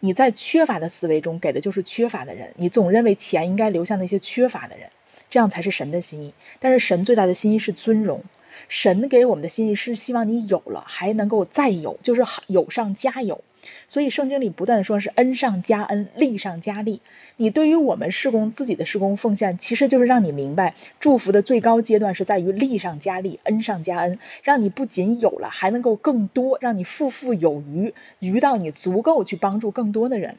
你在缺乏的思维中给的就是缺乏的人，你总认为钱应该流向那些缺乏的人，这样才是神的心意。但是神最大的心意是尊荣。神给我们的心意是希望你有了还能够再有，就是有上加有。所以圣经里不断的说是恩上加恩，利上加利。你对于我们施工自己的施工奉献，其实就是让你明白，祝福的最高阶段是在于利上加利，恩上加恩，让你不仅有了，还能够更多，让你富富有余，余到你足够去帮助更多的人。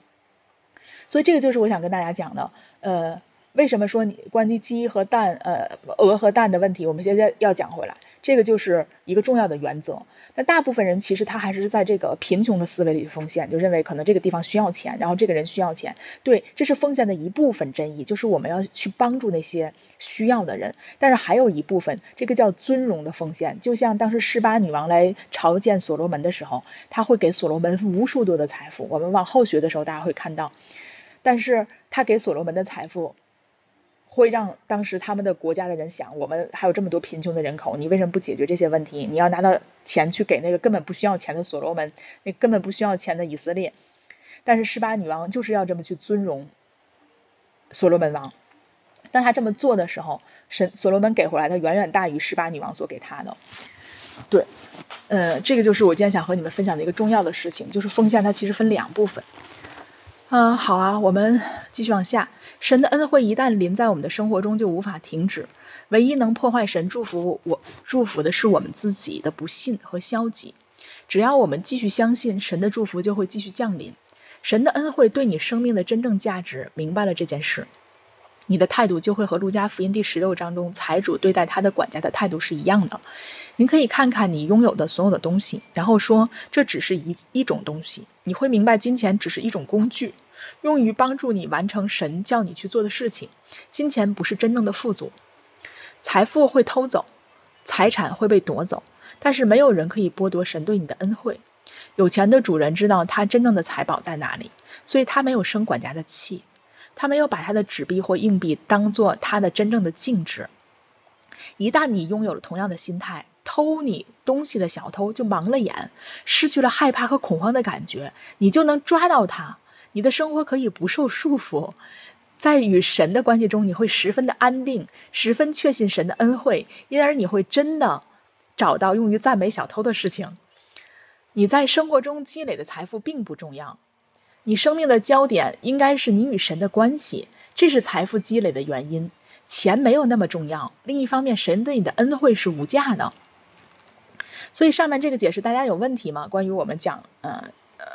所以这个就是我想跟大家讲的，呃。为什么说你关于鸡和蛋，呃，鹅和蛋的问题？我们现在要讲回来，这个就是一个重要的原则。那大部分人其实他还是在这个贫穷的思维里奉献，就认为可能这个地方需要钱，然后这个人需要钱。对，这是奉献的一部分真意，就是我们要去帮助那些需要的人。但是还有一部分，这个叫尊荣的奉献。就像当时示巴女王来朝见所罗门的时候，他会给所罗门无数多的财富。我们往后学的时候，大家会看到，但是他给所罗门的财富。会让当时他们的国家的人想：我们还有这么多贫穷的人口，你为什么不解决这些问题？你要拿到钱去给那个根本不需要钱的所罗门，那根本不需要钱的以色列。但是十八女王就是要这么去尊荣所罗门王。当他这么做的时候，神所罗门给回来的远远大于十八女王所给他的。对，呃，这个就是我今天想和你们分享的一个重要的事情，就是奉献它其实分两部分。嗯，好啊，我们继续往下。神的恩惠一旦临在我们的生活中，就无法停止。唯一能破坏神祝福我祝福的是我们自己的不信和消极。只要我们继续相信，神的祝福就会继续降临。神的恩惠对你生命的真正价值，明白了这件事，你的态度就会和路加福音第十六章中财主对待他的管家的态度是一样的。您可以看看你拥有的所有的东西，然后说这只是一一种东西。你会明白，金钱只是一种工具。用于帮助你完成神叫你去做的事情。金钱不是真正的富足，财富会偷走，财产会被夺走，但是没有人可以剥夺神对你的恩惠。有钱的主人知道他真正的财宝在哪里，所以他没有生管家的气，他没有把他的纸币或硬币当做他的真正的净值。一旦你拥有了同样的心态，偷你东西的小偷就盲了眼，失去了害怕和恐慌的感觉，你就能抓到他。你的生活可以不受束缚，在与神的关系中，你会十分的安定，十分确信神的恩惠，因而你会真的找到用于赞美小偷的事情。你在生活中积累的财富并不重要，你生命的焦点应该是你与神的关系，这是财富积累的原因。钱没有那么重要。另一方面，神对你的恩惠是无价的。所以上面这个解释，大家有问题吗？关于我们讲，呃。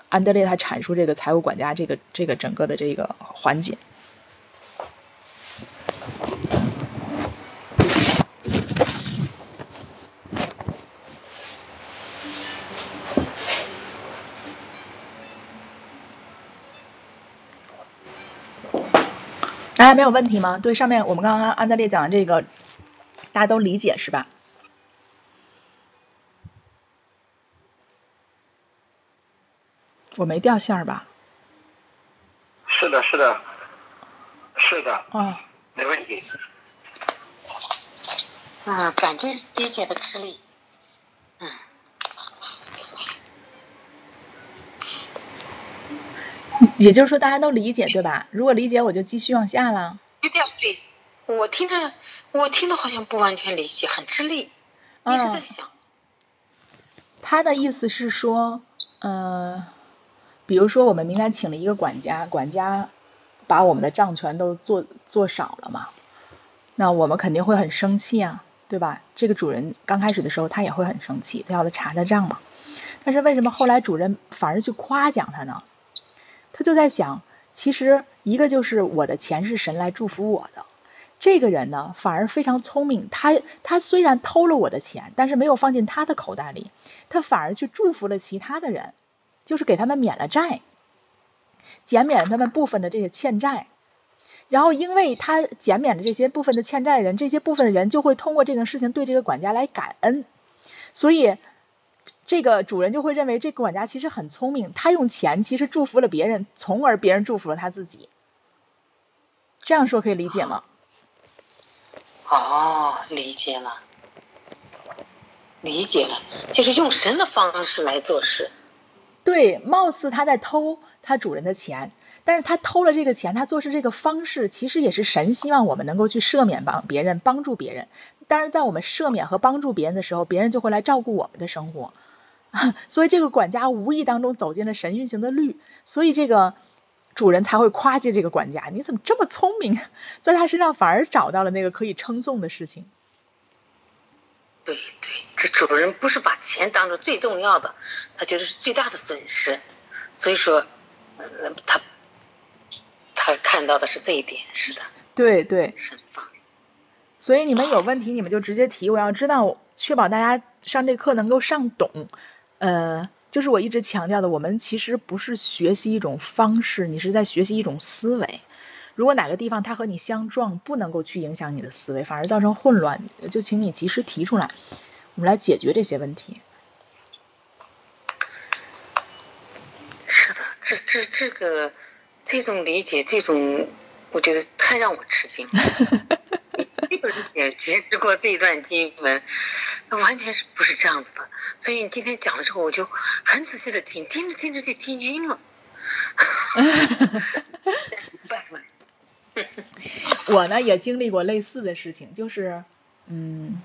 安德烈他阐述这个财务管家这个这个整个的这个环节，大家没有问题吗？对上面我们刚刚安德烈讲的这个，大家都理解是吧？我没掉线儿吧？是的，是的，是的。啊，没问题。嗯，感觉理解的吃力。嗯。也就是说，大家都理解对吧？如果理解，我就继续往下了。对，我听着，我听着好像不完全理解，很吃力。一直在想。他的意思是说，呃。比如说，我们明天请了一个管家，管家把我们的账全都做做少了嘛，那我们肯定会很生气啊，对吧？这个主人刚开始的时候他也会很生气，他要他查他账嘛。但是为什么后来主人反而去夸奖他呢？他就在想，其实一个就是我的钱是神来祝福我的，这个人呢反而非常聪明，他他虽然偷了我的钱，但是没有放进他的口袋里，他反而去祝福了其他的人。就是给他们免了债，减免了他们部分的这些欠债，然后因为他减免了这些部分的欠债人，这些部分的人就会通过这个事情对这个管家来感恩，所以这个主人就会认为这个管家其实很聪明，他用钱其实祝福了别人，从而别人祝福了他自己。这样说可以理解吗？哦，理解了，理解了，就是用神的方式来做事。对，貌似他在偷他主人的钱，但是他偷了这个钱，他做事这个方式，其实也是神希望我们能够去赦免帮别人，帮助别人。当然，在我们赦免和帮助别人的时候，别人就会来照顾我们的生活。所以，这个管家无意当中走进了神运行的律，所以这个主人才会夸奖这个管家：“你怎么这么聪明？” 在他身上反而找到了那个可以称颂的事情。对对，这主人不是把钱当做最重要的，他觉得是最大的损失，所以说，他他看到的是这一点，是的。对对。所以你们有问题，你们就直接提。我要知道，确保大家上这课能够上懂。呃，就是我一直强调的，我们其实不是学习一种方式，你是在学习一种思维。如果哪个地方它和你相撞，不能够去影响你的思维，反而造成混乱，就请你及时提出来，我们来解决这些问题。是的，这这这个这种理解，这种我觉得太让我吃惊了。基本也结识过这段经文，那完全是不是这样子的？所以你今天讲了之后，我就很仔细的听，听着听着就听晕了。我呢也经历过类似的事情，就是，嗯，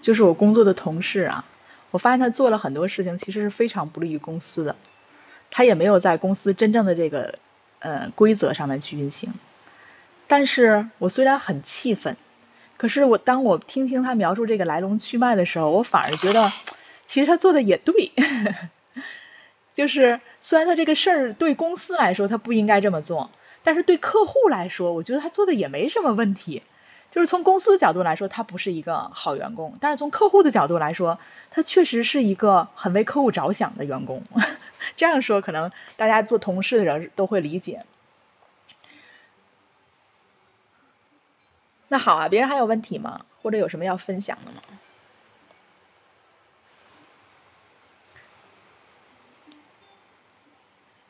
就是我工作的同事啊，我发现他做了很多事情，其实是非常不利于公司的，他也没有在公司真正的这个呃规则上面去运行。但是我虽然很气愤，可是我当我听听他描述这个来龙去脉的时候，我反而觉得，其实他做的也对，就是虽然他这个事儿对公司来说他不应该这么做。但是对客户来说，我觉得他做的也没什么问题。就是从公司的角度来说，他不是一个好员工；但是从客户的角度来说，他确实是一个很为客户着想的员工。这样说，可能大家做同事的人都会理解。那好啊，别人还有问题吗？或者有什么要分享的吗？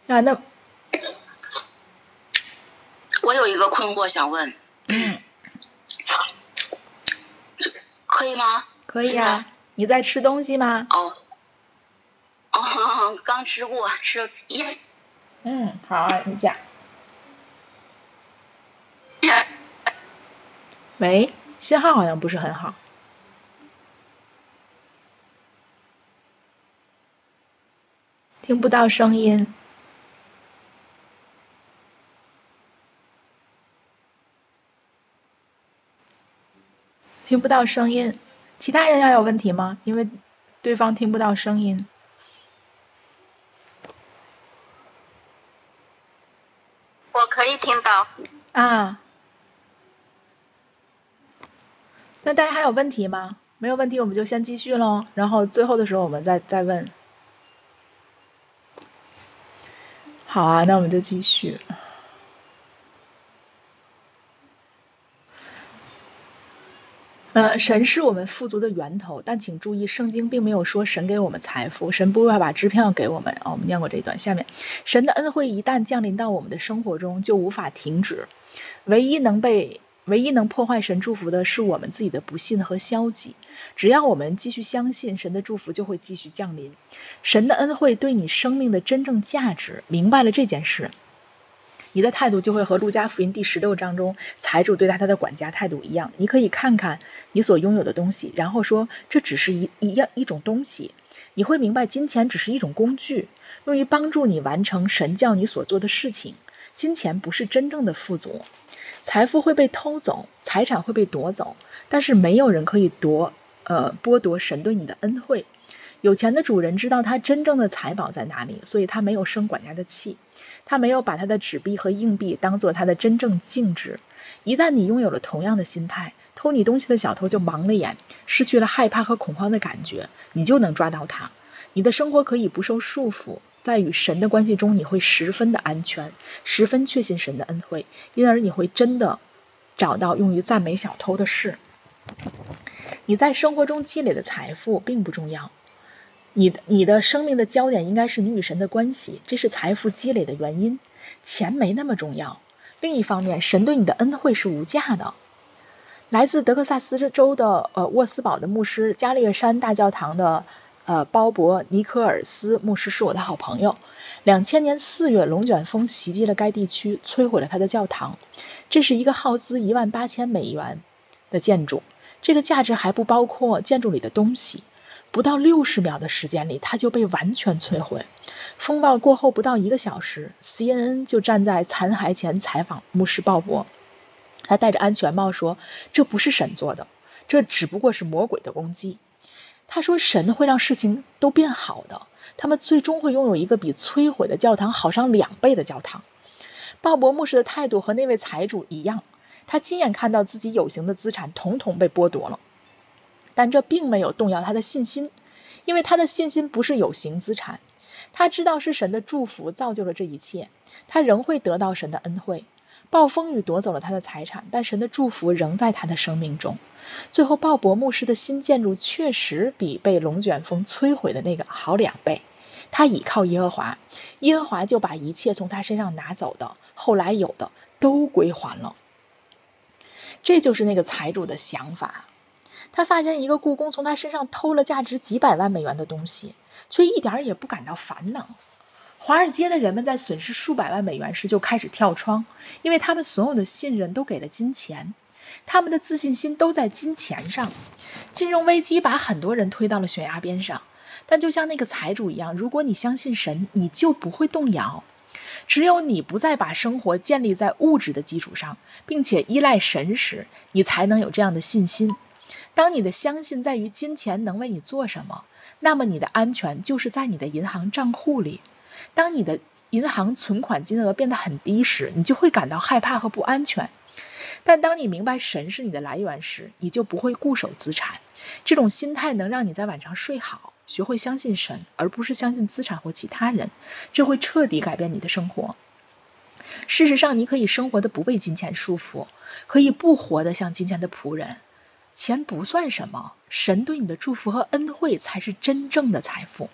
啊，那。我有一个困惑想问，嗯可以吗？可以啊。你在吃东西吗？哦，哦，刚吃过，吃了一。嗯，好，你讲。喂，信号好像不是很好，听不到声音。听不到声音，其他人要有问题吗？因为对方听不到声音。我可以听到。啊，那大家还有问题吗？没有问题，我们就先继续喽。然后最后的时候，我们再再问。好啊，那我们就继续。呃，神是我们富足的源头，但请注意，圣经并没有说神给我们财富，神不会把支票给我们。哦，我们念过这一段，下面，神的恩惠一旦降临到我们的生活中，就无法停止。唯一能被、唯一能破坏神祝福的是我们自己的不信和消极。只要我们继续相信，神的祝福就会继续降临。神的恩惠对你生命的真正价值，明白了这件事。你的态度就会和路加福音第十六章中财主对待他的管家态度一样。你可以看看你所拥有的东西，然后说这只是一一样一种东西。你会明白，金钱只是一种工具，用于帮助你完成神教你所做的事情。金钱不是真正的富足，财富会被偷走，财产会被夺走，但是没有人可以夺呃剥夺神对你的恩惠。有钱的主人知道他真正的财宝在哪里，所以他没有生管家的气。他没有把他的纸币和硬币当做他的真正净值。一旦你拥有了同样的心态，偷你东西的小偷就盲了眼，失去了害怕和恐慌的感觉，你就能抓到他。你的生活可以不受束缚，在与神的关系中，你会十分的安全，十分确信神的恩惠，因而你会真的找到用于赞美小偷的事。你在生活中积累的财富并不重要，你的你的生命的焦点应该是你与神的关系，这是财富积累的原因。钱没那么重要。另一方面，神对你的恩惠是无价的。来自德克萨斯州的呃沃斯堡的牧师，加利略山大教堂的。呃，鲍勃·尼科尔斯牧师是我的好朋友。两千年四月，龙卷风袭击了该地区，摧毁了他的教堂。这是一个耗资一万八千美元的建筑，这个价值还不包括建筑里的东西。不到六十秒的时间里，它就被完全摧毁。风暴过后不到一个小时，CNN 就站在残骸前采访牧师鲍勃。他戴着安全帽说：“这不是神做的，这只不过是魔鬼的攻击。”他说：“神会让事情都变好的，他们最终会拥有一个比摧毁的教堂好上两倍的教堂。”鲍勃牧师的态度和那位财主一样，他亲眼看到自己有形的资产统统被剥夺了，但这并没有动摇他的信心，因为他的信心不是有形资产，他知道是神的祝福造就了这一切，他仍会得到神的恩惠。暴风雨夺走了他的财产，但神的祝福仍在他的生命中。最后，鲍勃牧师的新建筑确实比被龙卷风摧毁的那个好两倍。他倚靠耶和华，耶和华就把一切从他身上拿走的，后来有的都归还了。这就是那个财主的想法。他发现一个故宫从他身上偷了价值几百万美元的东西，却一点也不感到烦恼。华尔街的人们在损失数百万美元时就开始跳窗，因为他们所有的信任都给了金钱，他们的自信心都在金钱上。金融危机把很多人推到了悬崖边上，但就像那个财主一样，如果你相信神，你就不会动摇。只有你不再把生活建立在物质的基础上，并且依赖神时，你才能有这样的信心。当你的相信在于金钱能为你做什么，那么你的安全就是在你的银行账户里。当你的银行存款金额变得很低时，你就会感到害怕和不安全。但当你明白神是你的来源时，你就不会固守资产。这种心态能让你在晚上睡好，学会相信神，而不是相信资产或其他人。这会彻底改变你的生活。事实上，你可以生活的不被金钱束缚，可以不活得像金钱的仆人。钱不算什么，神对你的祝福和恩惠才是真正的财富。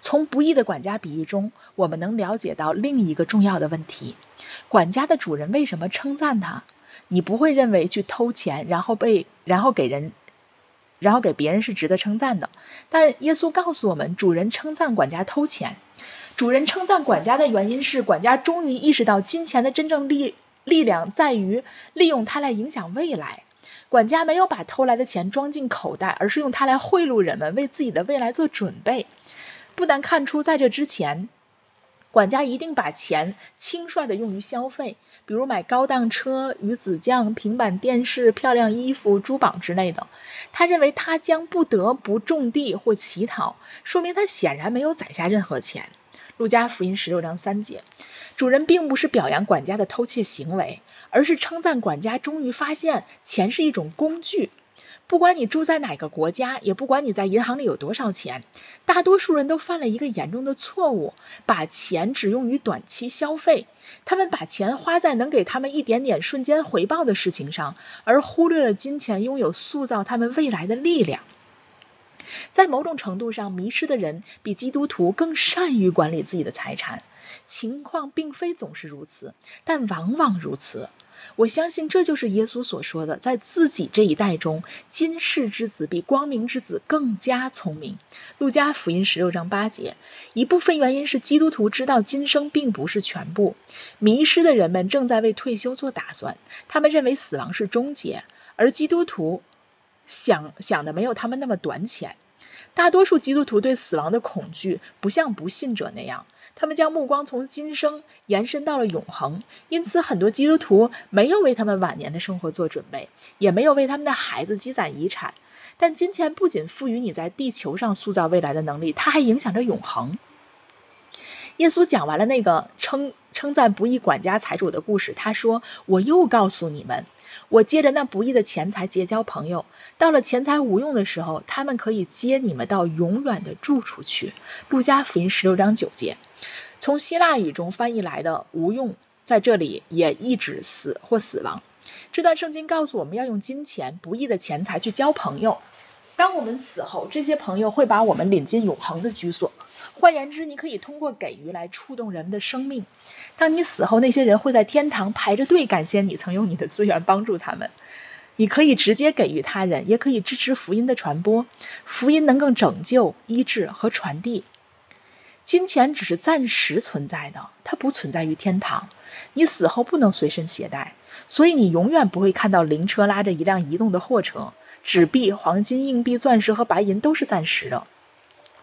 从不义的管家比喻中，我们能了解到另一个重要的问题：管家的主人为什么称赞他？你不会认为去偷钱，然后被然后给人，然后给别人是值得称赞的。但耶稣告诉我们，主人称赞管家偷钱。主人称赞管家的原因是，管家终于意识到金钱的真正力力量在于利用它来影响未来。管家没有把偷来的钱装进口袋，而是用它来贿赂人们，为自己的未来做准备。不难看出，在这之前，管家一定把钱轻率地用于消费，比如买高档车、鱼子酱、平板电视、漂亮衣服、珠宝之类的。他认为他将不得不种地或乞讨，说明他显然没有攒下任何钱。路加福音十六章三节，主人并不是表扬管家的偷窃行为，而是称赞管家终于发现钱是一种工具。不管你住在哪个国家，也不管你在银行里有多少钱，大多数人都犯了一个严重的错误：把钱只用于短期消费。他们把钱花在能给他们一点点瞬间回报的事情上，而忽略了金钱拥有塑造他们未来的力量。在某种程度上，迷失的人比基督徒更善于管理自己的财产。情况并非总是如此，但往往如此。我相信这就是耶稣所说的，在自己这一代中，今世之子比光明之子更加聪明。路加福音十六章八节。一部分原因是基督徒知道今生并不是全部，迷失的人们正在为退休做打算，他们认为死亡是终结，而基督徒想想的没有他们那么短浅。大多数基督徒对死亡的恐惧不像不信者那样。他们将目光从今生延伸到了永恒，因此很多基督徒没有为他们晚年的生活做准备，也没有为他们的孩子积攒遗产。但金钱不仅赋予你在地球上塑造未来的能力，它还影响着永恒。耶稣讲完了那个称称赞不义管家财主的故事，他说：“我又告诉你们，我借着那不义的钱财结交朋友，到了钱财无用的时候，他们可以接你们到永远的住处去。”路加福音十六章九节，从希腊语中翻译来的“无用”在这里也意指死或死亡。这段圣经告诉我们要用金钱、不义的钱财去交朋友。当我们死后，这些朋友会把我们领进永恒的居所。换言之，你可以通过给予来触动人们的生命。当你死后，那些人会在天堂排着队感谢你曾用你的资源帮助他们。你可以直接给予他人，也可以支持福音的传播。福音能够拯救、医治和传递。金钱只是暂时存在的，它不存在于天堂。你死后不能随身携带。所以你永远不会看到灵车拉着一辆移动的货车，纸币、黄金、硬币、钻石和白银都是暂时的，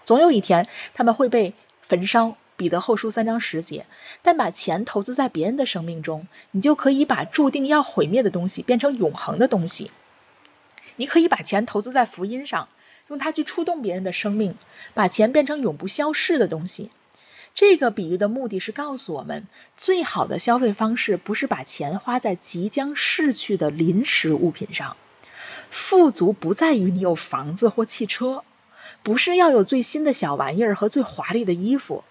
总有一天他们会被焚烧。彼得后书三章十节。但把钱投资在别人的生命中，你就可以把注定要毁灭的东西变成永恒的东西。你可以把钱投资在福音上，用它去触动别人的生命，把钱变成永不消逝的东西。这个比喻的目的是告诉我们，最好的消费方式不是把钱花在即将逝去的临时物品上。富足不在于你有房子或汽车，不是要有最新的小玩意儿和最华丽的衣服。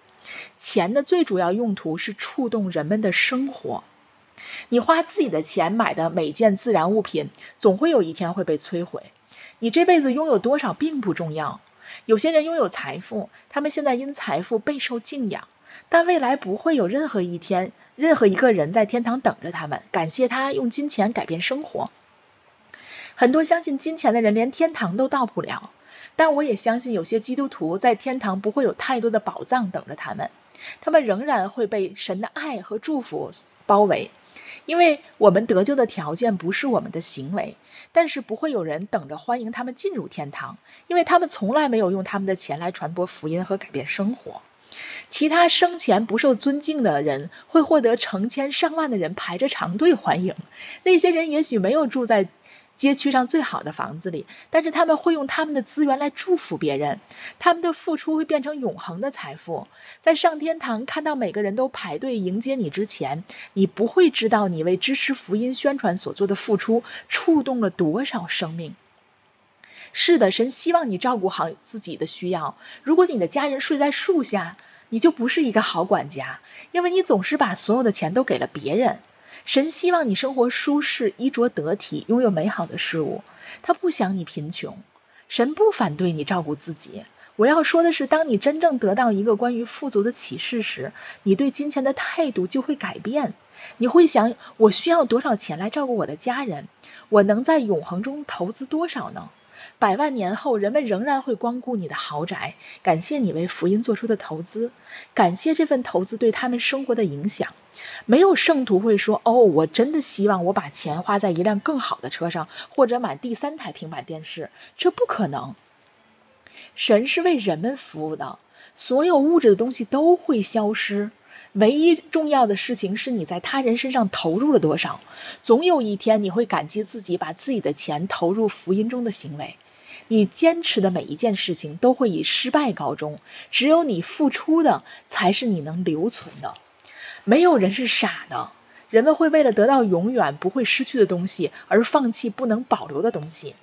钱的最主要用途是触动人们的生活。你花自己的钱买的每件自然物品，总会有一天会被摧毁。你这辈子拥有多少并不重要。有些人拥有财富，他们现在因财富备受敬仰，但未来不会有任何一天，任何一个人在天堂等着他们，感谢他用金钱改变生活。很多相信金钱的人连天堂都到不了，但我也相信有些基督徒在天堂不会有太多的宝藏等着他们，他们仍然会被神的爱和祝福包围。因为我们得救的条件不是我们的行为，但是不会有人等着欢迎他们进入天堂，因为他们从来没有用他们的钱来传播福音和改变生活。其他生前不受尊敬的人会获得成千上万的人排着长队欢迎，那些人也许没有住在。街区上最好的房子里，但是他们会用他们的资源来祝福别人，他们的付出会变成永恒的财富。在上天堂看到每个人都排队迎接你之前，你不会知道你为支持福音宣传所做的付出触动了多少生命。是的，神希望你照顾好自己的需要。如果你的家人睡在树下，你就不是一个好管家，因为你总是把所有的钱都给了别人。神希望你生活舒适、衣着得体、拥有美好的事物。他不想你贫穷。神不反对你照顾自己。我要说的是，当你真正得到一个关于富足的启示时，你对金钱的态度就会改变。你会想：我需要多少钱来照顾我的家人？我能在永恒中投资多少呢？百万年后，人们仍然会光顾你的豪宅，感谢你为福音做出的投资，感谢这份投资对他们生活的影响。没有圣徒会说：“哦，我真的希望我把钱花在一辆更好的车上，或者买第三台平板电视。”这不可能。神是为人们服务的，所有物质的东西都会消失。唯一重要的事情是你在他人身上投入了多少。总有一天你会感激自己把自己的钱投入福音中的行为。你坚持的每一件事情都会以失败告终。只有你付出的才是你能留存的。没有人是傻的。人们会为了得到永远不会失去的东西而放弃不能保留的东西。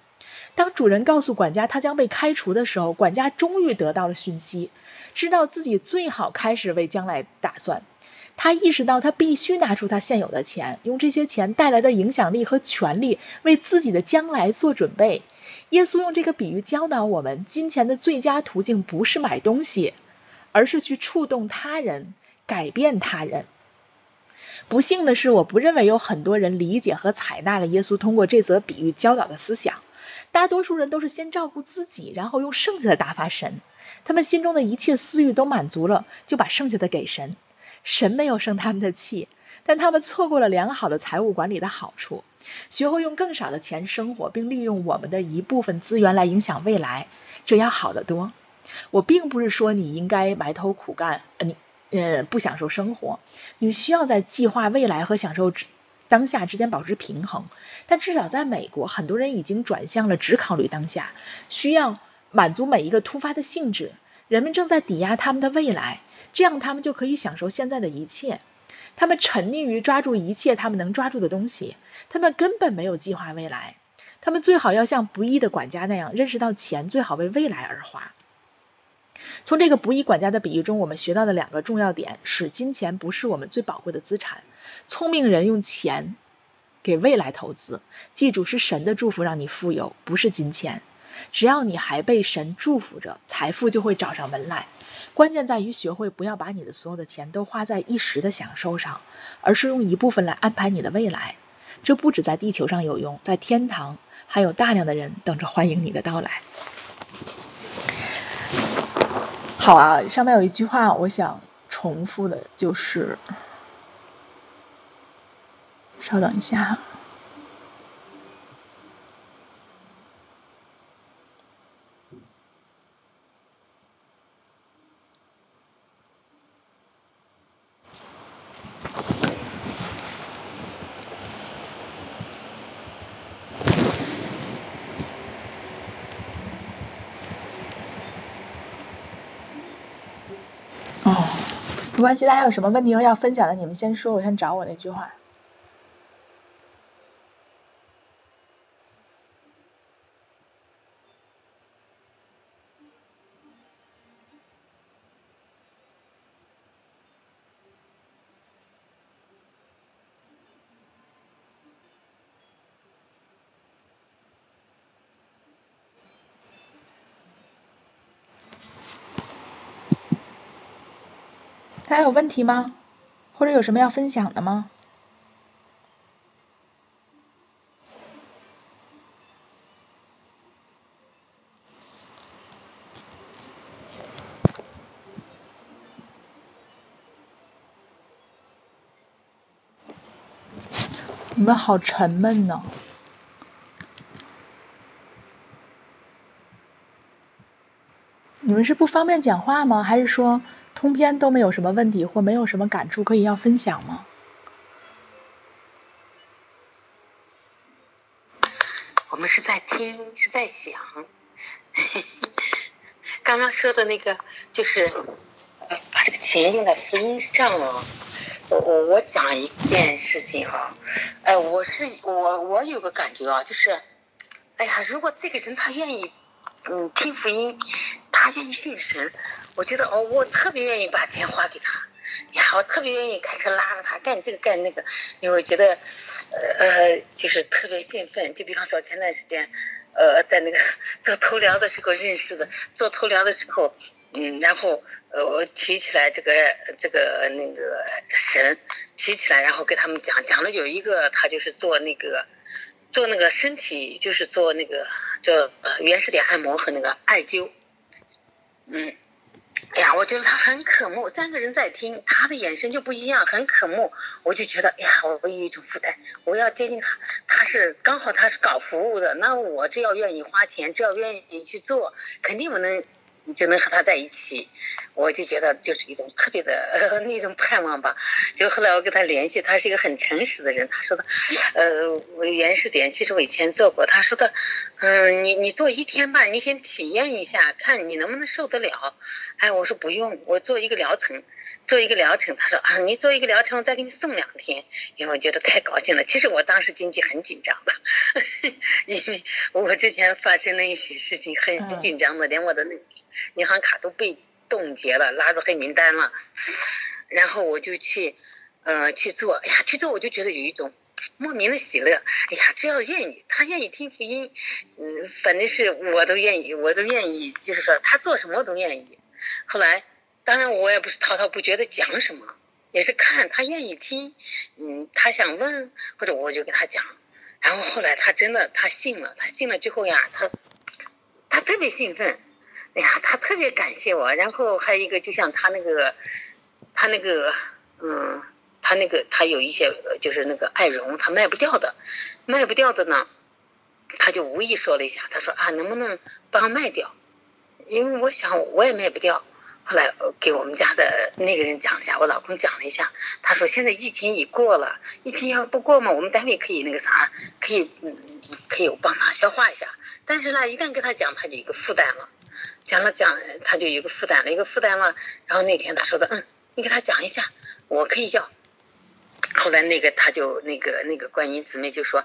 当主人告诉管家他将被开除的时候，管家终于得到了讯息。知道自己最好开始为将来打算，他意识到他必须拿出他现有的钱，用这些钱带来的影响力和权利为自己的将来做准备。耶稣用这个比喻教导我们：金钱的最佳途径不是买东西，而是去触动他人、改变他人。不幸的是，我不认为有很多人理解和采纳了耶稣通过这则比喻教导的思想。大多数人都是先照顾自己，然后用剩下的打发神。他们心中的一切私欲都满足了，就把剩下的给神。神没有生他们的气，但他们错过了良好的财务管理的好处，学会用更少的钱生活，并利用我们的一部分资源来影响未来，这要好得多。我并不是说你应该埋头苦干，你呃不享受生活。你需要在计划未来和享受当下之间保持平衡。但至少在美国，很多人已经转向了只考虑当下，需要。满足每一个突发的性质，人们正在抵押他们的未来。这样他们就可以享受现在的一切。他们沉溺于抓住一切他们能抓住的东西，他们根本没有计划未来。他们最好要像不义的管家那样，认识到钱最好为未来而花。从这个不义管家的比喻中，我们学到的两个重要点是：金钱不是我们最宝贵的资产。聪明人用钱给未来投资。记住，是神的祝福让你富有，不是金钱。只要你还被神祝福着，财富就会找上门来。关键在于学会不要把你的所有的钱都花在一时的享受上，而是用一部分来安排你的未来。这不止在地球上有用，在天堂还有大量的人等着欢迎你的到来。好啊，上面有一句话，我想重复的就是，稍等一下哈。没关系，大家有什么问题和要分享的，你们先说，我先找我那句话。大家有问题吗？或者有什么要分享的吗？你们好沉闷呢。你们是不方便讲话吗？还是说？通篇都没有什么问题或没有什么感触可以要分享吗？我们是在听，是在想。刚刚说的那个就是把这个钱用在福音上了。我我我讲一件事情啊，哎，我是我我有个感觉啊，就是，哎呀，如果这个人他愿意嗯听福音，他愿意信神。我觉得哦，我特别愿意把钱花给他，呀，我特别愿意开车拉着他干这个干那个，因为我觉得，呃，就是特别兴奋。就比方说前段时间，呃，在那个 做头疗的时候认识的，做头疗的时候，嗯，然后呃，我提起来这个这个那个神，提起来，然后给他们讲讲了有一个他就是做那个做那个身体，就是做那个叫呃原始点按摩和那个艾灸，嗯。哎呀，我觉得他很可慕，三个人在听，他的眼神就不一样，很可慕。我就觉得，哎呀，我有一种负担，我要接近他。他是刚好他是搞服务的，那我只要愿意花钱，只要愿意去做，肯定我能。就能和他在一起，我就觉得就是一种特别的 那种盼望吧。就后来我跟他联系，他是一个很诚实的人。他说的，呃，我原始点其实我以前做过。他说的，嗯，你你做一天吧，你先体验一下，看你能不能受得了。哎，我说不用，我做一个疗程，做一个疗程。他说啊，你做一个疗程，我再给你送两天。因为我觉得太高兴了。其实我当时经济很紧张的，因为我之前发生了一些事情，很紧张的，连我的那。银行卡都被冻结了，拉入黑名单了，然后我就去，呃，去做，哎呀，去做我就觉得有一种莫名的喜乐，哎呀，只要愿意，他愿意听福音，嗯，反正是我都愿意，我都愿意，就是说他做什么我都愿意。后来，当然我也不是滔滔不绝的讲什么，也是看他愿意听，嗯，他想问或者我就给他讲，然后后来他真的他信了，他信了之后呀，他他特别兴奋。哎呀，他特别感谢我，然后还有一个，就像他那个，他那个，嗯，他那个，他有一些就是那个爱绒，他卖不掉的，卖不掉的呢，他就无意说了一下，他说啊，能不能帮卖掉？因为我想我也卖不掉。后来给我们家的那个人讲一下，我老公讲了一下，他说现在疫情已过了，疫情要不过嘛，我们单位可以那个啥，可以，嗯，可以帮他消化一下。但是呢，一旦跟他讲，他就一个负担了。讲了讲，他就有个负担了，一个负担了。然后那天他说的，嗯，你给他讲一下，我可以要。后来那个他就那个那个观音姊妹就说，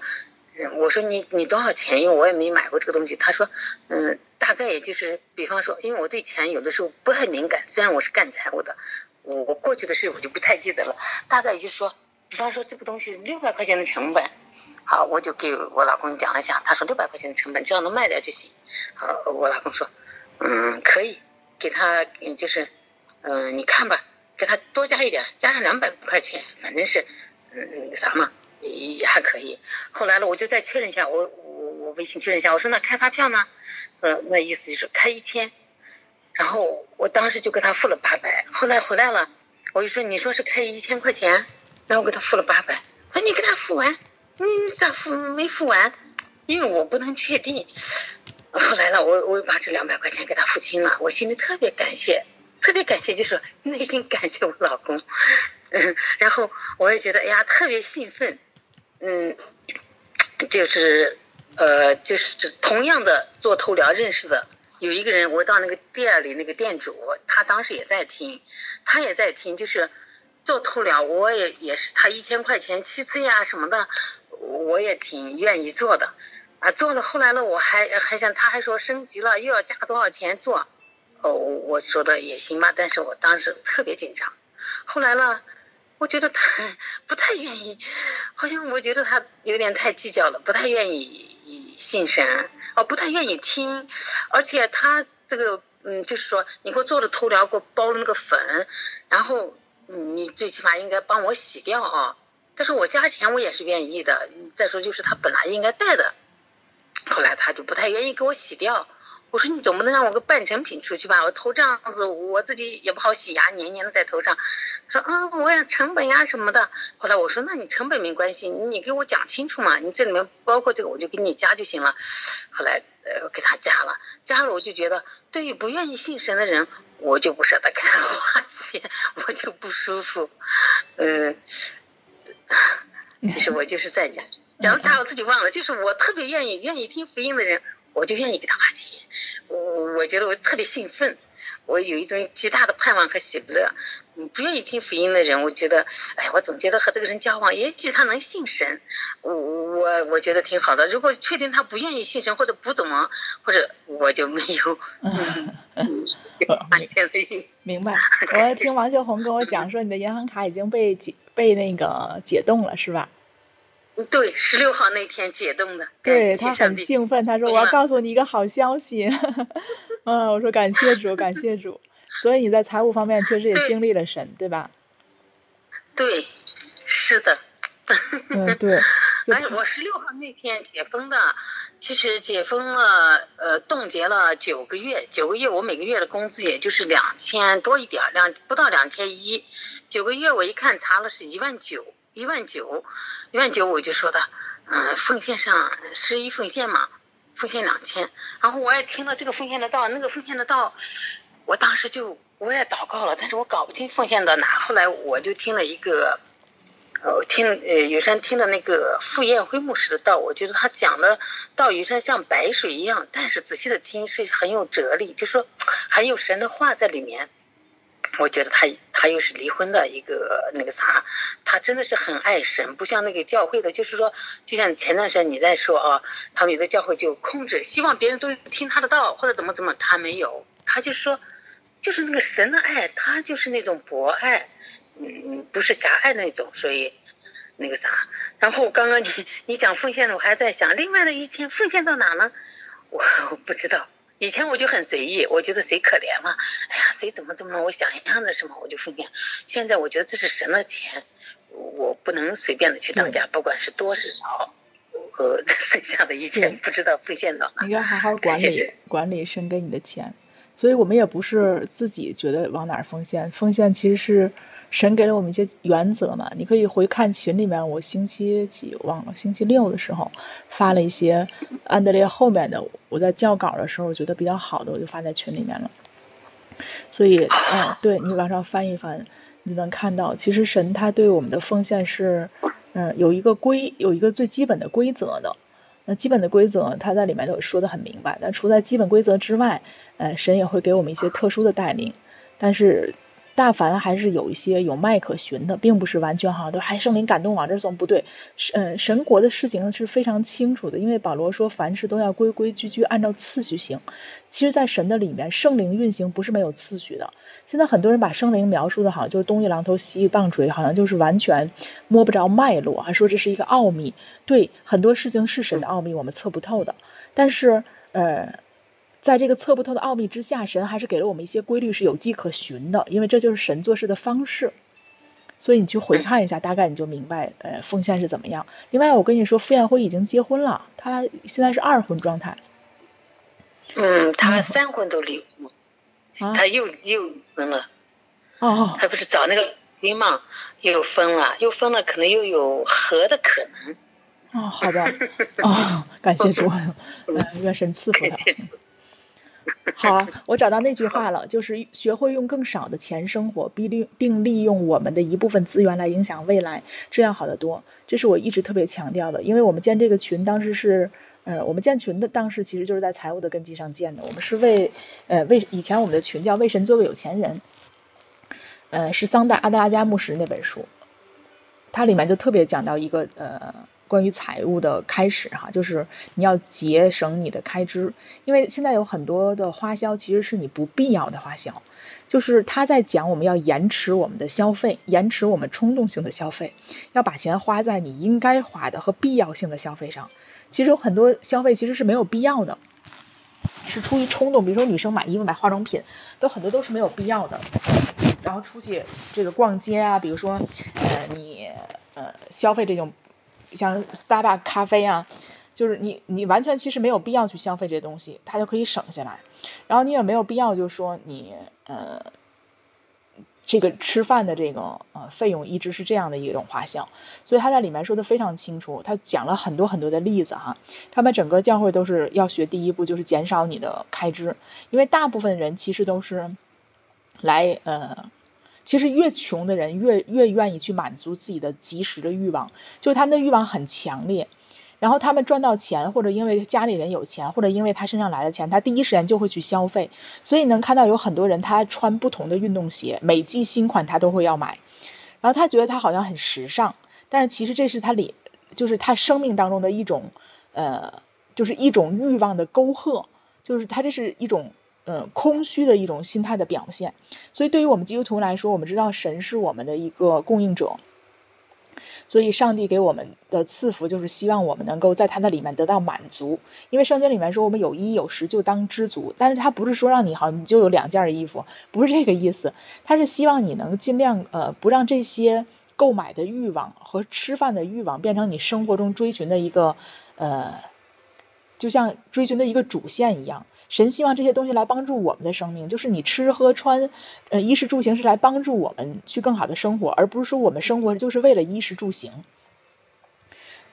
嗯，我说你你多少钱？因为我也没买过这个东西。他说，嗯，大概也就是，比方说，因为我对钱有的时候不太敏感，虽然我是干财务的，我我过去的事我就不太记得了。大概就是说，比方说这个东西六百块钱的成本。好，我就给我老公讲了一下，他说六百块钱的成本，只要能卖掉就行。好，我老公说，嗯，可以，给他，就是，嗯，你看吧，给他多加一点，加上两百块钱，反正是，嗯，那个啥嘛，也还可以。后来了，我就再确认一下，我我我微信确认一下，我说那开发票呢？呃，那意思就是开一千，然后我当时就给他付了八百。后来回来了，我就说你说是开一千块钱，然后我给他付了八百，我说你给他付完。你咋付没付完？因为我不能确定。后来了，我我又把这两百块钱给他付清了，我心里特别感谢，特别感谢，就是内心感谢我老公。嗯，然后我也觉得哎呀特别兴奋。嗯，就是呃就是同样的做头疗认识的有一个人，我到那个店里那个店主，他当时也在听，他也在听，就是做头疗，我也也是他一千块钱七次呀什么的。我也挺愿意做的，啊，做了后来呢，我还还想，他还说升级了，又要加多少钱做，哦，我说的也行吧，但是我当时特别紧张。后来呢，我觉得他 不太愿意，好像我觉得他有点太计较了，不太愿意信神，哦，不太愿意听，而且他这个，嗯，就是说你给我做了头疗，给我包了那个粉，然后你最起码应该帮我洗掉啊。但是我加钱我也是愿意的。再说就是他本来应该带的，后来他就不太愿意给我洗掉。我说你总不能让我个半成品出去吧？我头这样子我自己也不好洗呀，黏黏的在头上。说嗯，我要成本呀什么的。后来我说那你成本没关系，你给我讲清楚嘛，你这里面包括这个我就给你加就行了。后来呃给他加了，加了我就觉得对于不愿意信神的人，我就不舍得给他花钱，我就不舒服，嗯。其实我就是在讲，然后啥我自己忘了，就是我特别愿意愿意听福音的人，我就愿意给他花钱。我我觉得我特别兴奋，我有一种极大的盼望和喜乐。不愿意听福音的人，我觉得，哎，我总觉得和这个人交往，也许他能信神，我我我觉得挺好的。如果确定他不愿意信神，或者不怎么，或者我就没有。明白。我听王秀红跟我讲说，你的银行卡已经被解被那个解冻了，是吧？对，十六号那天解冻的。对他很兴奋，他说我要告诉你一个好消息。嗯，我说感谢主，感谢主。所以你在财务方面确实也经历了神，对吧？对，是的。嗯，对。哎，我十六号那天解封的。其实解封了，呃，冻结了九个月，九个月我每个月的工资也就是两千多一点，两不到两千一，九个月我一看查了是一万九，一万九，一万九我就说的，嗯，奉献上十一奉献嘛，奉献两千，然后我也听了这个奉献的道，那个奉献的道，我当时就我也祷告了，但是我搞不清奉献到哪，后来我就听了一个。呃，听呃，有山听的那个傅艳辉牧师的道，我觉得他讲的道有山像白水一样，但是仔细的听是很有哲理，就说很有神的话在里面。我觉得他他又是离婚的一个那个啥，他真的是很爱神，不像那个教会的，就是说，就像前段时间你在说啊，他们有的教会就控制，希望别人都听他的道或者怎么怎么，他没有，他就是说，就是那个神的爱，他就是那种博爱。嗯，不是狭隘那种，所以那个啥。然后刚刚你你讲奉献的，我还在想，另外的一千奉献到哪呢？我我不知道。以前我就很随意，我觉得谁可怜嘛，哎呀，谁怎么怎么，我想一样的什么我就奉献。现在我觉得这是神的钱，我不能随便的去当家，不管是多是少，呃，剩下的一切不知道奉献到哪。你要好好管理管理神给你的钱，所以我们也不是自己觉得往哪儿奉献，奉献其实是。神给了我们一些原则嘛？你可以回看群里面，我星期几忘了，星期六的时候发了一些安德烈后面的，我在校稿的时候觉得比较好的，我就发在群里面了。所以，嗯，对你往上翻一翻，你能看到，其实神他对我们的奉献是，嗯，有一个规，有一个最基本的规则的。那基本的规则，他在里面都说的很明白。但除在基本规则之外，呃，神也会给我们一些特殊的带领。但是。大凡还是有一些有脉可循的，并不是完全哈都还圣灵感动往这送，不对，嗯，神国的事情是非常清楚的，因为保罗说凡事都要规规矩矩按照次序行。其实，在神的里面，圣灵运行不是没有次序的。现在很多人把圣灵描述的好像就是东一榔头西一棒槌，好像就是完全摸不着脉络，还说这是一个奥秘。对，很多事情是神的奥秘，我们测不透的。但是，呃。在这个测不透的奥秘之下，神还是给了我们一些规律，是有迹可循的，因为这就是神做事的方式。所以你去回看一下，大概你就明白，呃，奉献是怎么样。另外，我跟你说，傅艳辉已经结婚了，他现在是二婚状态。嗯，他三婚都离婚，他又又分了。哦，他不是找那个兵嘛，又分了，又分了，可能又有和的可能。哦，好的，哦，感谢主，嗯，愿神赐福他。好，我找到那句话了，就是学会用更少的钱生活，并利并利用我们的一部分资源来影响未来，这样好得多。这是我一直特别强调的，因为我们建这个群当时是，呃，我们建群的当时其实就是在财务的根基上建的。我们是为，呃，为以前我们的群叫为神做个有钱人，呃，是桑代阿德拉加牧师那本书，它里面就特别讲到一个，呃。关于财务的开始，哈，就是你要节省你的开支，因为现在有很多的花销其实是你不必要的花销，就是他在讲我们要延迟我们的消费，延迟我们冲动性的消费，要把钱花在你应该花的和必要性的消费上。其实有很多消费其实是没有必要的，是出于冲动，比如说女生买衣服、买化妆品，都很多都是没有必要的。然后出去这个逛街啊，比如说呃你呃消费这种。像 Starbucks 咖啡啊，就是你你完全其实没有必要去消费这东西，它就可以省下来。然后你也没有必要，就是说你呃这个吃饭的这个呃费用一直是这样的一种花销。所以他在里面说的非常清楚，他讲了很多很多的例子哈。他们整个教会都是要学第一步就是减少你的开支，因为大部分人其实都是来呃。其实越穷的人越越愿意去满足自己的及时的欲望，就他们的欲望很强烈。然后他们赚到钱，或者因为家里人有钱，或者因为他身上来的钱，他第一时间就会去消费。所以能看到有很多人他穿不同的运动鞋，每季新款他都会要买。然后他觉得他好像很时尚，但是其实这是他里就是他生命当中的一种呃，就是一种欲望的沟壑，就是他这是一种。嗯，空虚的一种心态的表现。所以，对于我们基督徒来说，我们知道神是我们的一个供应者。所以，上帝给我们的赐福就是希望我们能够在他的里面得到满足。因为圣经里面说，我们有衣有食就当知足。但是，他不是说让你好你就有两件衣服，不是这个意思。他是希望你能尽量呃，不让这些购买的欲望和吃饭的欲望变成你生活中追寻的一个呃，就像追寻的一个主线一样。神希望这些东西来帮助我们的生命，就是你吃喝穿，呃，衣食住行是来帮助我们去更好的生活，而不是说我们生活就是为了衣食住行。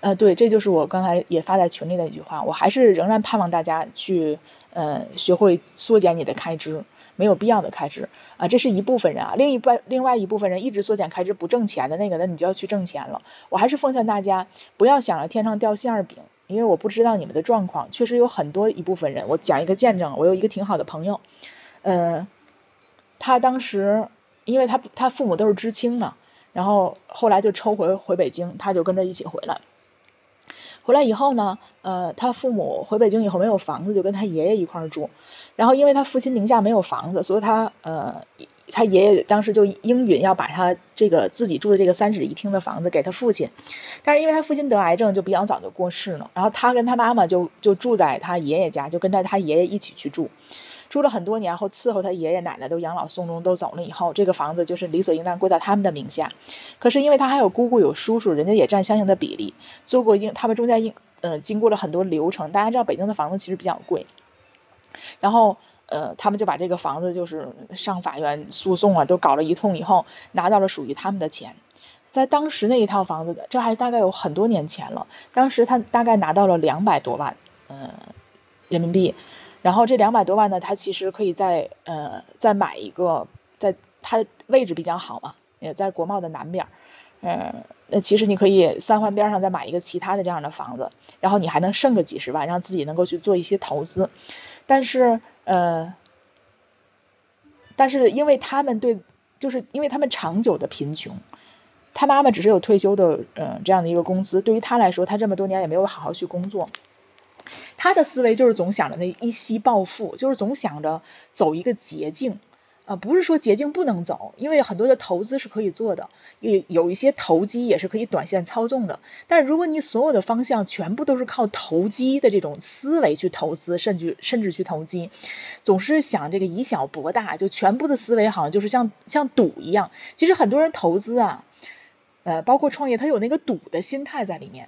呃，对，这就是我刚才也发在群里的一句话。我还是仍然盼望大家去，呃，学会缩减你的开支，没有必要的开支啊，这是一部分人啊。另一半，另外一部分人一直缩减开支不挣钱的那个，那你就要去挣钱了。我还是奉劝大家，不要想着天上掉馅儿饼。因为我不知道你们的状况，确实有很多一部分人。我讲一个见证，我有一个挺好的朋友，呃，他当时因为他他父母都是知青嘛，然后后来就抽回回北京，他就跟着一起回来。回来以后呢，呃，他父母回北京以后没有房子，就跟他爷爷一块住。然后因为他父亲名下没有房子，所以他呃。他爷爷当时就应允要把他这个自己住的这个三室一厅的房子给他父亲，但是因为他父亲得癌症，就比较早就过世了。然后他跟他妈妈就就住在他爷爷家，就跟着他爷爷一起去住，住了很多年后，伺候他爷爷奶奶都养老送终都走了以后，这个房子就是理所应当归到他们的名下。可是因为他还有姑姑有叔叔，人家也占相应的比例，做过应他们中间应呃经过了很多流程。大家知道北京的房子其实比较贵，然后。呃，他们就把这个房子就是上法院诉讼啊，都搞了一通以后，拿到了属于他们的钱。在当时那一套房子的，这还大概有很多年前了。当时他大概拿到了两百多万，呃，人民币。然后这两百多万呢，他其实可以在呃再买一个，在它位置比较好嘛，也在国贸的南边，呃，那其实你可以三环边上再买一个其他的这样的房子，然后你还能剩个几十万，让自己能够去做一些投资。但是，呃，但是因为他们对，就是因为他们长久的贫穷，他妈妈只是有退休的，嗯，这样的一个工资，对于他来说，他这么多年也没有好好去工作。他的思维就是总想着那一夕暴富，就是总想着走一个捷径。啊，不是说捷径不能走，因为很多的投资是可以做的，有有一些投机也是可以短线操纵的。但是如果你所有的方向全部都是靠投机的这种思维去投资，甚至甚至去投机，总是想这个以小博大，就全部的思维好像就是像像赌一样。其实很多人投资啊，呃，包括创业，他有那个赌的心态在里面。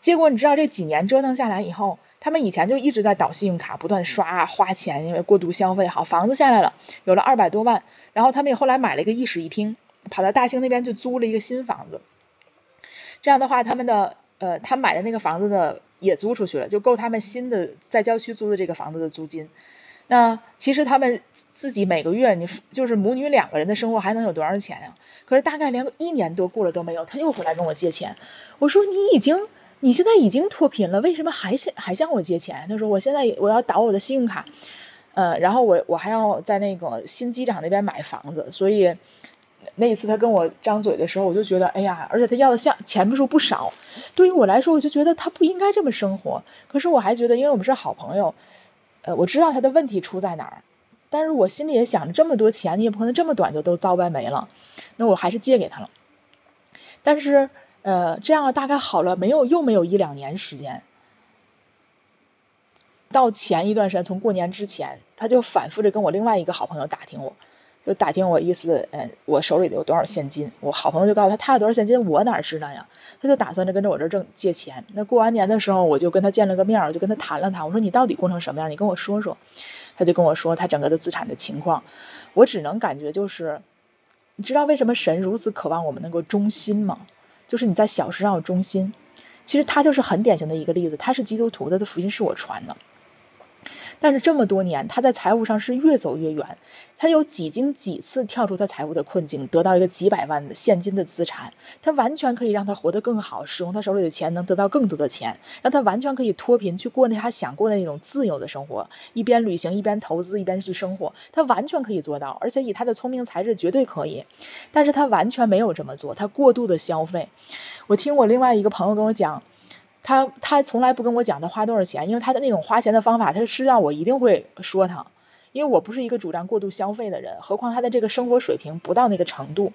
结果你知道这几年折腾下来以后。他们以前就一直在倒信用卡，不断刷花钱，因为过度消费。好，房子下来了，有了二百多万，然后他们也后来买了一个一室一厅，跑到大兴那边去租了一个新房子。这样的话，他们的呃，他买的那个房子的也租出去了，就够他们新的在郊区租的这个房子的租金。那其实他们自己每个月，你就是母女两个人的生活还能有多少钱呀？可是大概连一年多过了都没有，他又回来跟我借钱。我说你已经。你现在已经脱贫了，为什么还向还向我借钱？他说我现在我要倒我的信用卡，呃，然后我我还要在那个新机场那边买房子，所以那一次他跟我张嘴的时候，我就觉得，哎呀，而且他要的像钱数不少，对于我来说，我就觉得他不应该这么生活。可是我还觉得，因为我们是好朋友，呃，我知道他的问题出在哪儿，但是我心里也想着，这么多钱，你也不可能这么短就都糟败没了，那我还是借给他了，但是。呃，这样大概好了没有？又没有一两年时间。到前一段时间，从过年之前，他就反复着跟我另外一个好朋友打听我，就打听我意思，嗯，我手里的有多少现金？我好朋友就告诉他，他有多少现金，我哪知道呀？他就打算着跟着我这挣借钱。那过完年的时候，我就跟他见了个面，我就跟他谈了谈，我说你到底过成什么样？你跟我说说。他就跟我说他整个的资产的情况。我只能感觉就是，你知道为什么神如此渴望我们能够忠心吗？就是你在小事上有忠心，其实他就是很典型的一个例子。他是基督徒，他的福音是我传的。但是这么多年，他在财务上是越走越远。他有几经几次跳出他财务的困境，得到一个几百万的现金的资产，他完全可以让他活得更好，使用他手里的钱能得到更多的钱，让他完全可以脱贫去过那他想过的那种自由的生活，一边旅行一边投资一边去生活，他完全可以做到，而且以他的聪明才智绝对可以。但是他完全没有这么做，他过度的消费。我听我另外一个朋友跟我讲。他他从来不跟我讲他花多少钱，因为他的那种花钱的方法，他是让我一定会说他，因为我不是一个主张过度消费的人，何况他的这个生活水平不到那个程度，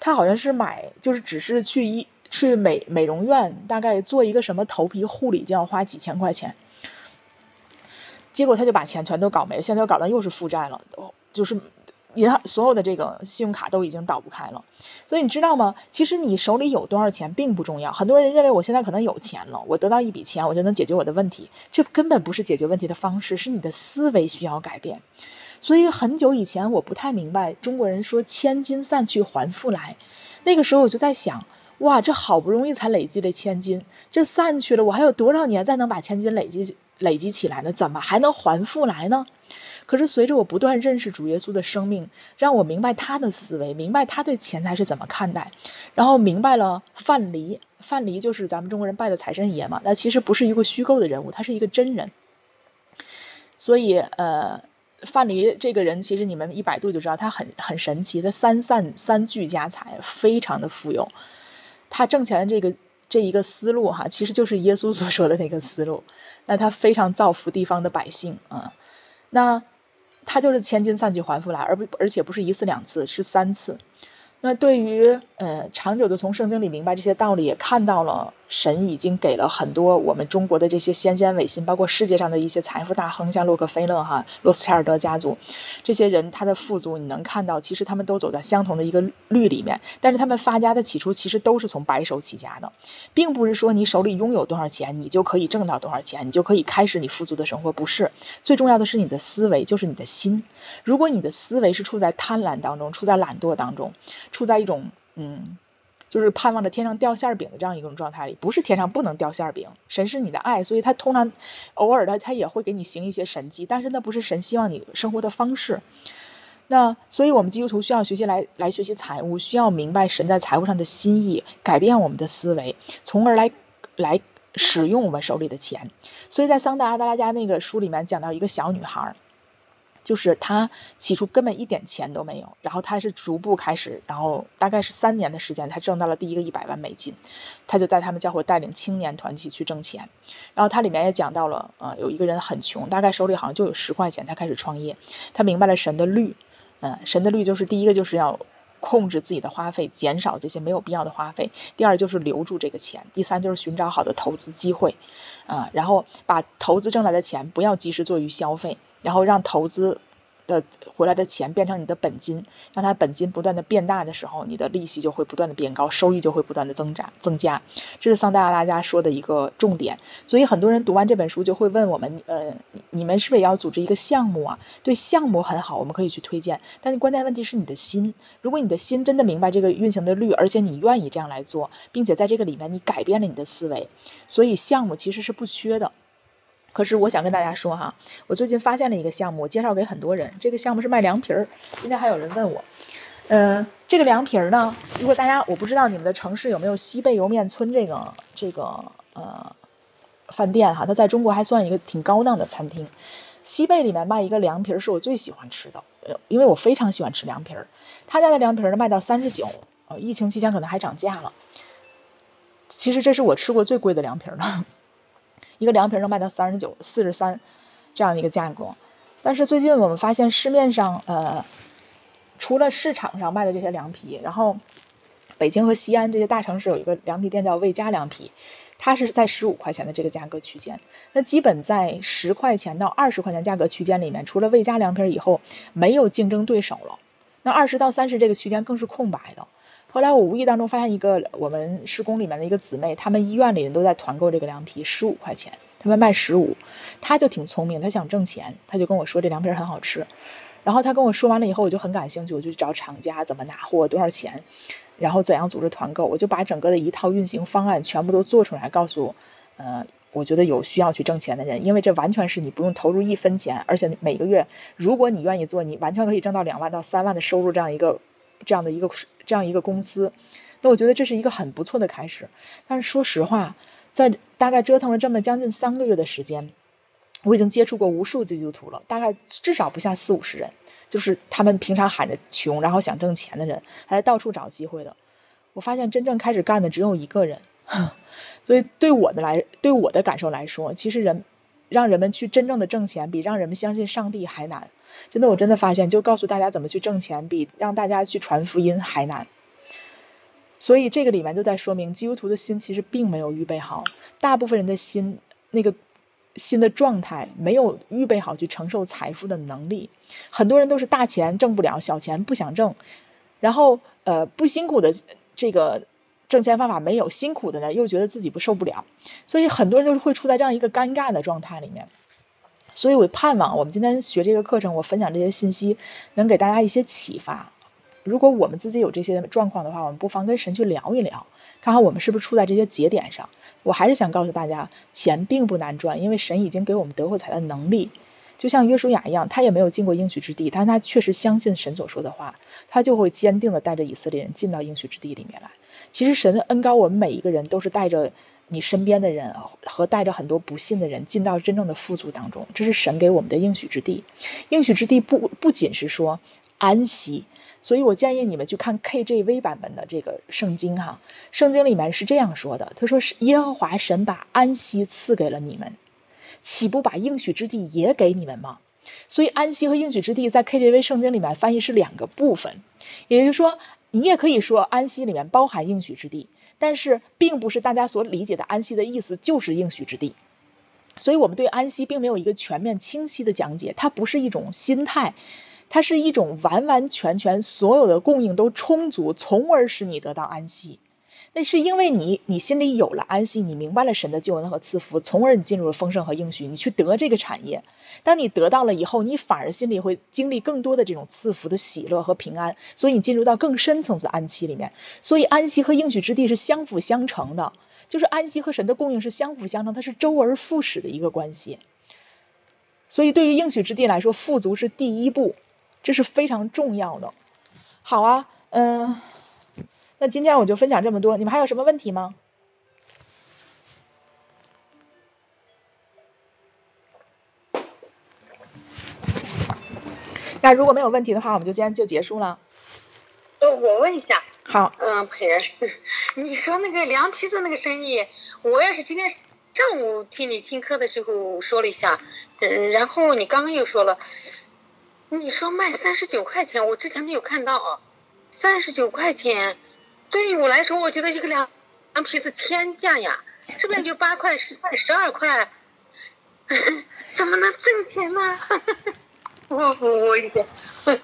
他好像是买就是只是去一去美美容院，大概做一个什么头皮护理就要花几千块钱，结果他就把钱全都搞没了，现在又搞到又是负债了，就是。银行所有的这个信用卡都已经倒不开了，所以你知道吗？其实你手里有多少钱并不重要。很多人认为我现在可能有钱了，我得到一笔钱，我就能解决我的问题。这根本不是解决问题的方式，是你的思维需要改变。所以很久以前我不太明白中国人说“千金散去还复来”，那个时候我就在想：哇，这好不容易才累积的千金，这散去了，我还有多少年才能把千金累积累积起来呢？怎么还能还复来呢？可是随着我不断认识主耶稣的生命，让我明白他的思维，明白他对钱财是怎么看待，然后明白了范蠡，范蠡就是咱们中国人拜的财神爷嘛，那其实不是一个虚构的人物，他是一个真人。所以，呃，范蠡这个人，其实你们一百度就知道他很很神奇，他三散三聚家财，非常的富有。他挣钱的这个这一个思路哈，其实就是耶稣所说的那个思路。那他非常造福地方的百姓啊，那。他就是千金散去还复来，而不而且不是一次两次，是三次。那对于呃长久的从圣经里明白这些道理，也看到了。神已经给了很多我们中国的这些先贤伟信，包括世界上的一些财富大亨，像洛克菲勒哈、罗斯柴尔德家族，这些人他的富足，你能看到，其实他们都走在相同的一个律里面。但是他们发家的起初，其实都是从白手起家的，并不是说你手里拥有多少钱，你就可以挣到多少钱，你就可以开始你富足的生活。不是，最重要的是你的思维，就是你的心。如果你的思维是处在贪婪当中，处在懒惰当中，处在一种嗯。就是盼望着天上掉馅饼的这样一种状态里，不是天上不能掉馅饼，神是你的爱，所以他通常偶尔的他也会给你行一些神迹，但是那不是神希望你生活的方式。那所以，我们基督徒需要学习来来学习财务，需要明白神在财务上的心意，改变我们的思维，从而来来使用我们手里的钱。所以在桑德阿达拉加那个书里面讲到一个小女孩。就是他起初根本一点钱都没有，然后他是逐步开始，然后大概是三年的时间，他挣到了第一个一百万美金，他就在他们教会带领青年团体去挣钱。然后他里面也讲到了，呃，有一个人很穷，大概手里好像就有十块钱，他开始创业，他明白了神的律，嗯，神的律就是第一个就是要控制自己的花费，减少这些没有必要的花费；第二就是留住这个钱；第三就是寻找好的投资机会，啊，然后把投资挣来的钱不要及时做于消费。然后让投资的回来的钱变成你的本金，让它本金不断的变大的时候，你的利息就会不断的变高，收益就会不断的增长增加。这是桑德拉加说的一个重点。所以很多人读完这本书就会问我们：呃，你们是不是也要组织一个项目啊？对，项目很好，我们可以去推荐。但是关键问题是你的心。如果你的心真的明白这个运行的律，而且你愿意这样来做，并且在这个里面你改变了你的思维，所以项目其实是不缺的。可是我想跟大家说哈，我最近发现了一个项目，我介绍给很多人。这个项目是卖凉皮儿。今天还有人问我，呃，这个凉皮儿呢，如果大家我不知道你们的城市有没有西贝莜面村这个这个呃饭店哈，它在中国还算一个挺高档的餐厅。西贝里面卖一个凉皮儿是我最喜欢吃的，呃，因为我非常喜欢吃凉皮儿。他家的凉皮儿呢卖到三十九，呃，疫情期间可能还涨价了。其实这是我吃过最贵的凉皮儿了。一个凉皮能卖到三十九、四十三这样的一个价格，但是最近我们发现市面上，呃，除了市场上卖的这些凉皮，然后北京和西安这些大城市有一个凉皮店叫魏家凉皮，它是在十五块钱的这个价格区间。那基本在十块钱到二十块钱价格区间里面，除了魏家凉皮以后，没有竞争对手了。那二十到三十这个区间更是空白的。后来我无意当中发现一个我们施工里面的一个姊妹，他们医院里人都在团购这个凉皮，十五块钱，他们卖十五，他就挺聪明，他想挣钱，他就跟我说这凉皮很好吃，然后他跟我说完了以后，我就很感兴趣，我就去找厂家怎么拿货，多少钱，然后怎样组织团购，我就把整个的一套运行方案全部都做出来，告诉，呃，我觉得有需要去挣钱的人，因为这完全是你不用投入一分钱，而且每个月如果你愿意做，你完全可以挣到两万到三万的收入这样一个。这样的一个这样一个公司，那我觉得这是一个很不错的开始。但是说实话，在大概折腾了这么将近三个月的时间，我已经接触过无数基督徒了，大概至少不下四五十人，就是他们平常喊着穷，然后想挣钱的人，还在到处找机会的。我发现真正开始干的只有一个人，所以对我的来，对我的感受来说，其实人让人们去真正的挣钱，比让人们相信上帝还难。真的，我真的发现，就告诉大家怎么去挣钱，比让大家去传福音还难。所以这个里面就在说明，基督徒的心其实并没有预备好，大部分人的心那个心的状态没有预备好去承受财富的能力。很多人都是大钱挣不了，小钱不想挣，然后呃不辛苦的这个挣钱方法没有，辛苦的呢又觉得自己不受不了，所以很多人就是会处在这样一个尴尬的状态里面。所以，我盼望我们今天学这个课程，我分享这些信息，能给大家一些启发。如果我们自己有这些状况的话，我们不妨跟神去聊一聊，看看我们是不是处在这些节点上。我还是想告诉大家，钱并不难赚，因为神已经给我们得货财的能力。就像约书亚一样，他也没有进过应许之地，但他确实相信神所说的话，他就会坚定地带着以色列人进到应许之地里面来。其实，神的恩高，我们每一个人都是带着。你身边的人和带着很多不幸的人进到真正的富足当中，这是神给我们的应许之地。应许之地不不仅是说安息，所以我建议你们去看 KJV 版本的这个圣经哈。圣经里面是这样说的：“他说是耶和华神把安息赐给了你们，岂不把应许之地也给你们吗？”所以安息和应许之地在 KJV 圣经里面翻译是两个部分，也就是说，你也可以说安息里面包含应许之地。但是，并不是大家所理解的安息的意思就是应许之地，所以我们对安息并没有一个全面清晰的讲解。它不是一种心态，它是一种完完全全所有的供应都充足，从而使你得到安息。那是因为你，你心里有了安息，你明白了神的救恩和赐福，从而你进入了丰盛和应许，你去得这个产业。当你得到了以后，你反而心里会经历更多的这种赐福的喜乐和平安，所以你进入到更深层次的安息里面。所以安息和应许之地是相辅相成的，就是安息和神的供应是相辅相成，它是周而复始的一个关系。所以对于应许之地来说，富足是第一步，这是非常重要的。好啊，嗯，那今天我就分享这么多，你们还有什么问题吗？那如果没有问题的话，我们就今天就结束了。呃，我问一下，好，嗯，佩儿，你说那个凉皮子那个生意，我也是今天上午听你听课的时候说了一下，嗯，然后你刚刚又说了，你说卖三十九块钱，我之前没有看到啊，三十九块钱，对于我来说，我觉得一个凉凉皮子天价呀，这边就八块、十块、十二块，怎么能挣钱呢？我我我一点，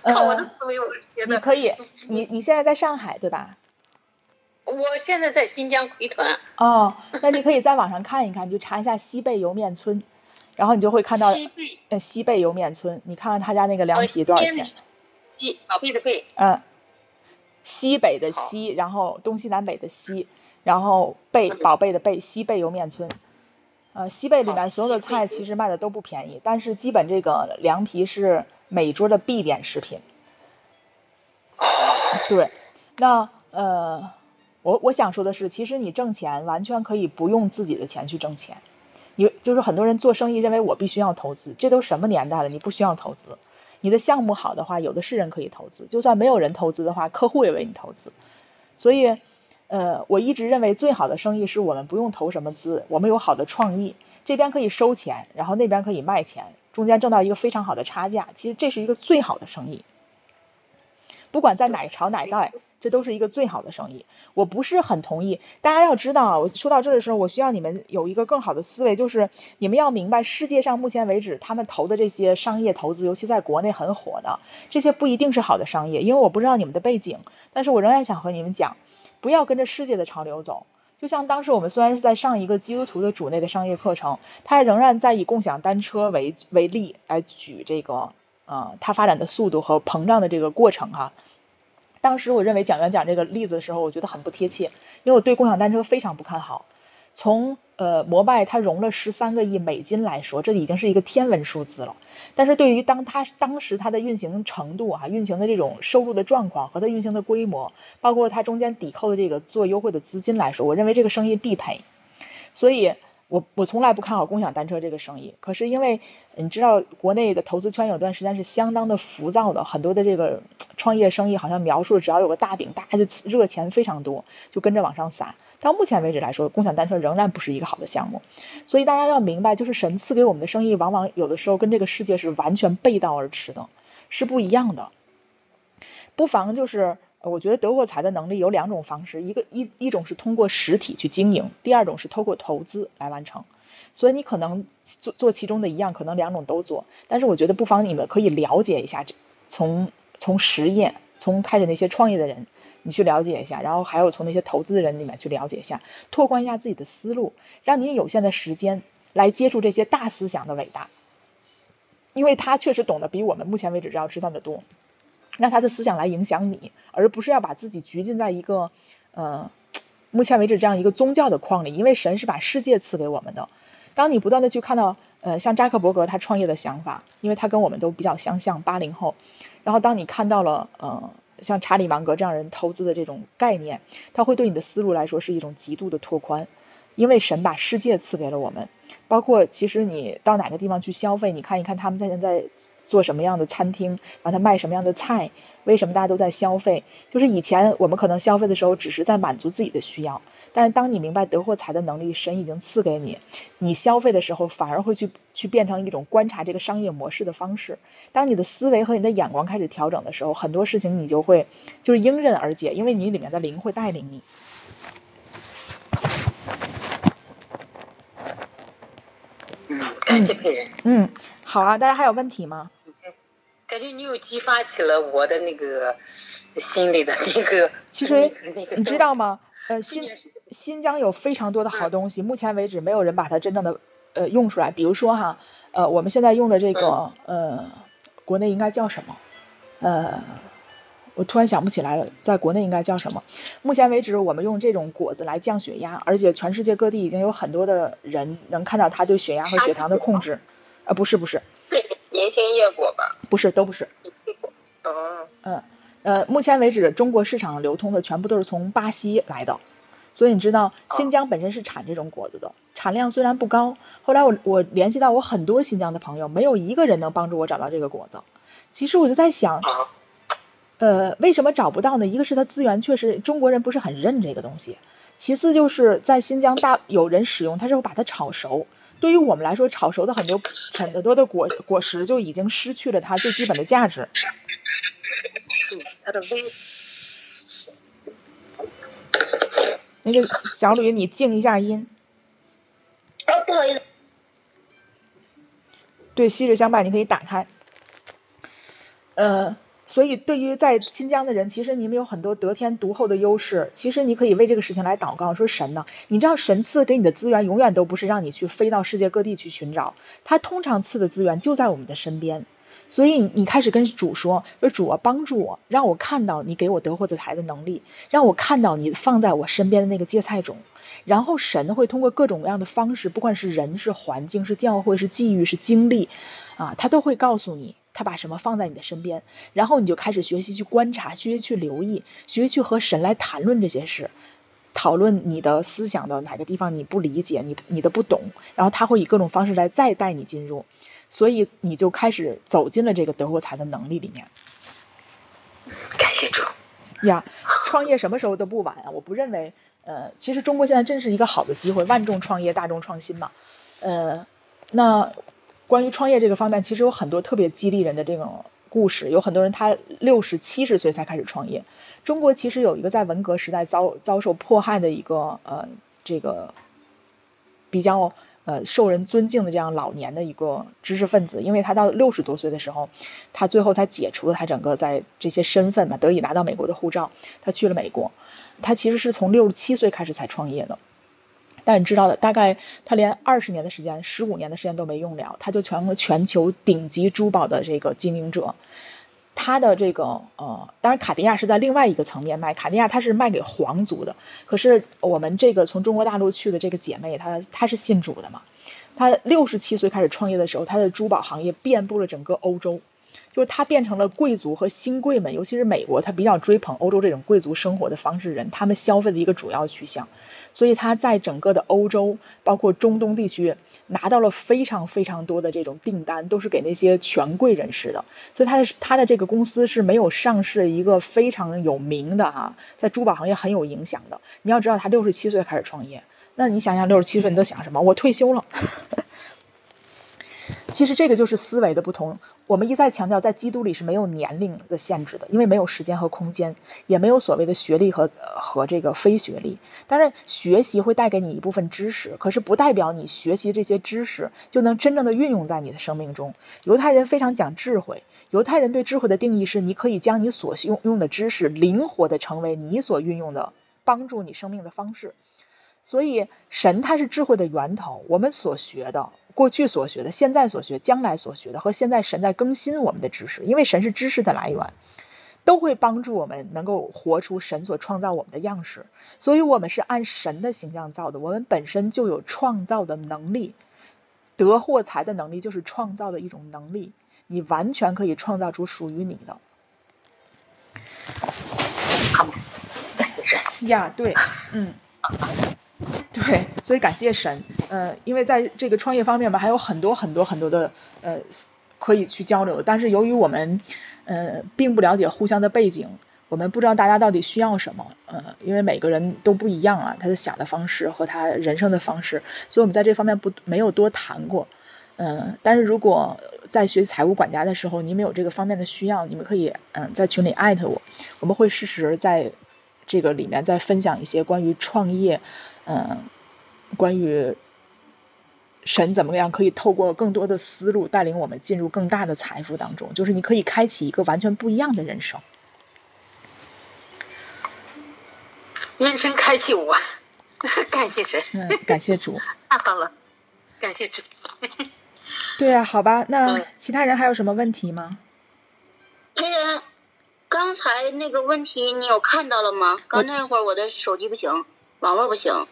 靠我的思维，我觉得你可以，你你现在在上海对吧？我现在在新疆奎屯，哦，那你可以在网上看一看，你就查一下西贝莜面村，然后你就会看到西贝呃西贝莜面村，你看看他家那个凉皮多少钱？西宝贝的贝，嗯，西北的西，然后东西南北的西，然后贝宝贝的贝，西贝莜面村。呃，西贝里面所有的菜其实卖的都不便宜，但是基本这个凉皮是每桌的必点食品。对，那呃，我我想说的是，其实你挣钱完全可以不用自己的钱去挣钱。你就是很多人做生意认为我必须要投资，这都什么年代了，你不需要投资。你的项目好的话，有的是人可以投资；就算没有人投资的话，客户也为你投资。所以，呃，我一直认为最好的生意是我们不用投什么资，我们有好的创意，这边可以收钱，然后那边可以卖钱，中间挣到一个非常好的差价。其实这是一个最好的生意。不管在哪朝哪代，这都是一个最好的生意。我不是很同意，大家要知道啊，我说到这的时候，我需要你们有一个更好的思维，就是你们要明白，世界上目前为止他们投的这些商业投资，尤其在国内很火的这些，不一定是好的商业。因为我不知道你们的背景，但是我仍然想和你们讲，不要跟着世界的潮流走。就像当时我们虽然是在上一个基督徒的主内的商业课程，他仍然在以共享单车为为例来举这个。呃，它发展的速度和膨胀的这个过程哈，当时我认为讲员讲这个例子的时候，我觉得很不贴切，因为我对共享单车非常不看好。从呃摩拜它融了十三个亿美金来说，这已经是一个天文数字了。但是对于当它当时它的运行程度啊，运行的这种收入的状况和它运行的规模，包括它中间抵扣的这个做优惠的资金来说，我认为这个生意必赔。所以。我我从来不看好共享单车这个生意，可是因为你知道，国内的投资圈有段时间是相当的浮躁的，很多的这个创业生意好像描述只要有个大饼，大家就热钱非常多，就跟着往上撒。到目前为止来说，共享单车仍然不是一个好的项目，所以大家要明白，就是神赐给我们的生意，往往有的时候跟这个世界是完全背道而驰的，是不一样的。不妨就是。我觉得德国财的能力有两种方式，一个一一种是通过实体去经营，第二种是通过投资来完成。所以你可能做做其中的一样，可能两种都做。但是我觉得不妨你们可以了解一下，从从实业，从开始那些创业的人，你去了解一下，然后还有从那些投资人里面去了解一下，拓宽一下自己的思路，让你有限的时间来接触这些大思想的伟大，因为他确实懂得比我们目前为止要知道的多。让他的思想来影响你，而不是要把自己拘禁在一个，呃，目前为止这样一个宗教的框里。因为神是把世界赐给我们的。当你不断的去看到，呃，像扎克伯格他创业的想法，因为他跟我们都比较相像，八零后。然后当你看到了，呃，像查理芒格这样人投资的这种概念，他会对你的思路来说是一种极度的拓宽。因为神把世界赐给了我们，包括其实你到哪个地方去消费，你看一看他们在现在。做什么样的餐厅，然后他卖什么样的菜？为什么大家都在消费？就是以前我们可能消费的时候，只是在满足自己的需要。但是当你明白德货财的能力，神已经赐给你，你消费的时候反而会去去变成一种观察这个商业模式的方式。当你的思维和你的眼光开始调整的时候，很多事情你就会就是迎刃而解，因为你里面的灵会带领你。嗯，感谢佩人。嗯，好啊，大家还有问题吗？感觉你又激发起了我的那个心里的那个。其实你知道吗？呃，新新疆有非常多的好东西，目前为止没有人把它真正的呃用出来。比如说哈，呃，我们现在用的这个呃，国内应该叫什么？呃，我突然想不起来了，在国内应该叫什么？目前为止，我们用这种果子来降血压，而且全世界各地已经有很多的人能看到它对血压和血糖的控制。呃，不是不是。银杏叶果吧？不是，都不是。哦，嗯，呃，目前为止，中国市场流通的全部都是从巴西来的，所以你知道，新疆本身是产这种果子的，产量虽然不高。后来我我联系到我很多新疆的朋友，没有一个人能帮助我找到这个果子。其实我就在想，呃，为什么找不到呢？一个是它资源确实中国人不是很认这个东西，其次就是在新疆大有人使用，它是会把它炒熟。对于我们来说，炒熟的很多很多的果果实就已经失去了它最基本的价值。那个小吕，你静一下音。哦，不好意思，对，昔日相伴，你可以打开。呃，所以对于在新疆的人，其实你们有很多得天独厚的优势。其实你可以为这个事情来祷告，说神呢，你知道神赐给你的资源永远都不是让你去飞到世界各地去寻找，他通常赐的资源就在我们的身边。所以你开始跟主说，说主啊，帮助我，让我看到你给我得货的财的能力，让我看到你放在我身边的那个芥菜种。然后神会通过各种各样的方式，不管是人、是环境、是教会、是际遇、是经历，啊，他都会告诉你，他把什么放在你的身边。然后你就开始学习去观察，学习去留意，学习去和神来谈论这些事，讨论你的思想的哪个地方你不理解，你你的不懂，然后他会以各种方式来再带你进入。所以你就开始走进了这个德国财的能力里面感谢主，呀。创业什么时候都不晚啊！我不认为，呃，其实中国现在真是一个好的机会，万众创业，大众创新嘛。呃，那关于创业这个方面，其实有很多特别激励人的这种故事。有很多人他六十七十岁才开始创业。中国其实有一个在文革时代遭遭受迫害的一个呃这个比较。呃，受人尊敬的这样老年的一个知识分子，因为他到六十多岁的时候，他最后才解除了他整个在这些身份嘛，得以拿到美国的护照，他去了美国。他其实是从六十七岁开始才创业的，但你知道的，大概他连二十年的时间、十五年的时间都没用了，他就成了全球顶级珠宝的这个经营者。他的这个呃，当然卡地亚是在另外一个层面卖，卡地亚它是卖给皇族的。可是我们这个从中国大陆去的这个姐妹，她她是信主的嘛？她六十七岁开始创业的时候，她的珠宝行业遍布了整个欧洲。就是他变成了贵族和新贵们，尤其是美国，他比较追捧欧洲这种贵族生活的方式，人他们消费的一个主要取向，所以他在整个的欧洲，包括中东地区，拿到了非常非常多的这种订单，都是给那些权贵人士的。所以他的他的这个公司是没有上市，一个非常有名的哈，在珠宝行业很有影响的。你要知道，他六十七岁开始创业，那你想想，六十七岁你都想什么？我退休了。其实这个就是思维的不同。我们一再强调，在基督里是没有年龄的限制的，因为没有时间和空间，也没有所谓的学历和和这个非学历。当然，学习会带给你一部分知识，可是不代表你学习这些知识就能真正的运用在你的生命中。犹太人非常讲智慧，犹太人对智慧的定义是：你可以将你所用用的知识灵活的成为你所运用的帮助你生命的方式。所以，神它是智慧的源头。我们所学的。过去所学的，现在所学，将来所学的，和现在神在更新我们的知识，因为神是知识的来源，都会帮助我们能够活出神所创造我们的样式。所以，我们是按神的形象造的，我们本身就有创造的能力。得货财的能力就是创造的一种能力，你完全可以创造出属于你的。呀，对，嗯。对，所以感谢神，呃，因为在这个创业方面吧，还有很多很多很多的呃可以去交流，但是由于我们呃并不了解互相的背景，我们不知道大家到底需要什么，呃，因为每个人都不一样啊，他的想的方式和他人生的方式，所以我们在这方面不没有多谈过，嗯，但是如果在学财务管家的时候，你们有这个方面的需要，你们可以嗯在群里艾特我，我们会适时在这个里面再分享一些关于创业。嗯，关于神怎么样可以透过更多的思路带领我们进入更大的财富当中，就是你可以开启一个完全不一样的人生。人生开启我，感谢神，嗯，感谢主。太好了，感谢主。对呀，好吧，那其他人还有什么问题吗？那人，刚才那个问题你有看到了吗？刚那会儿我的手机不行，网络不行。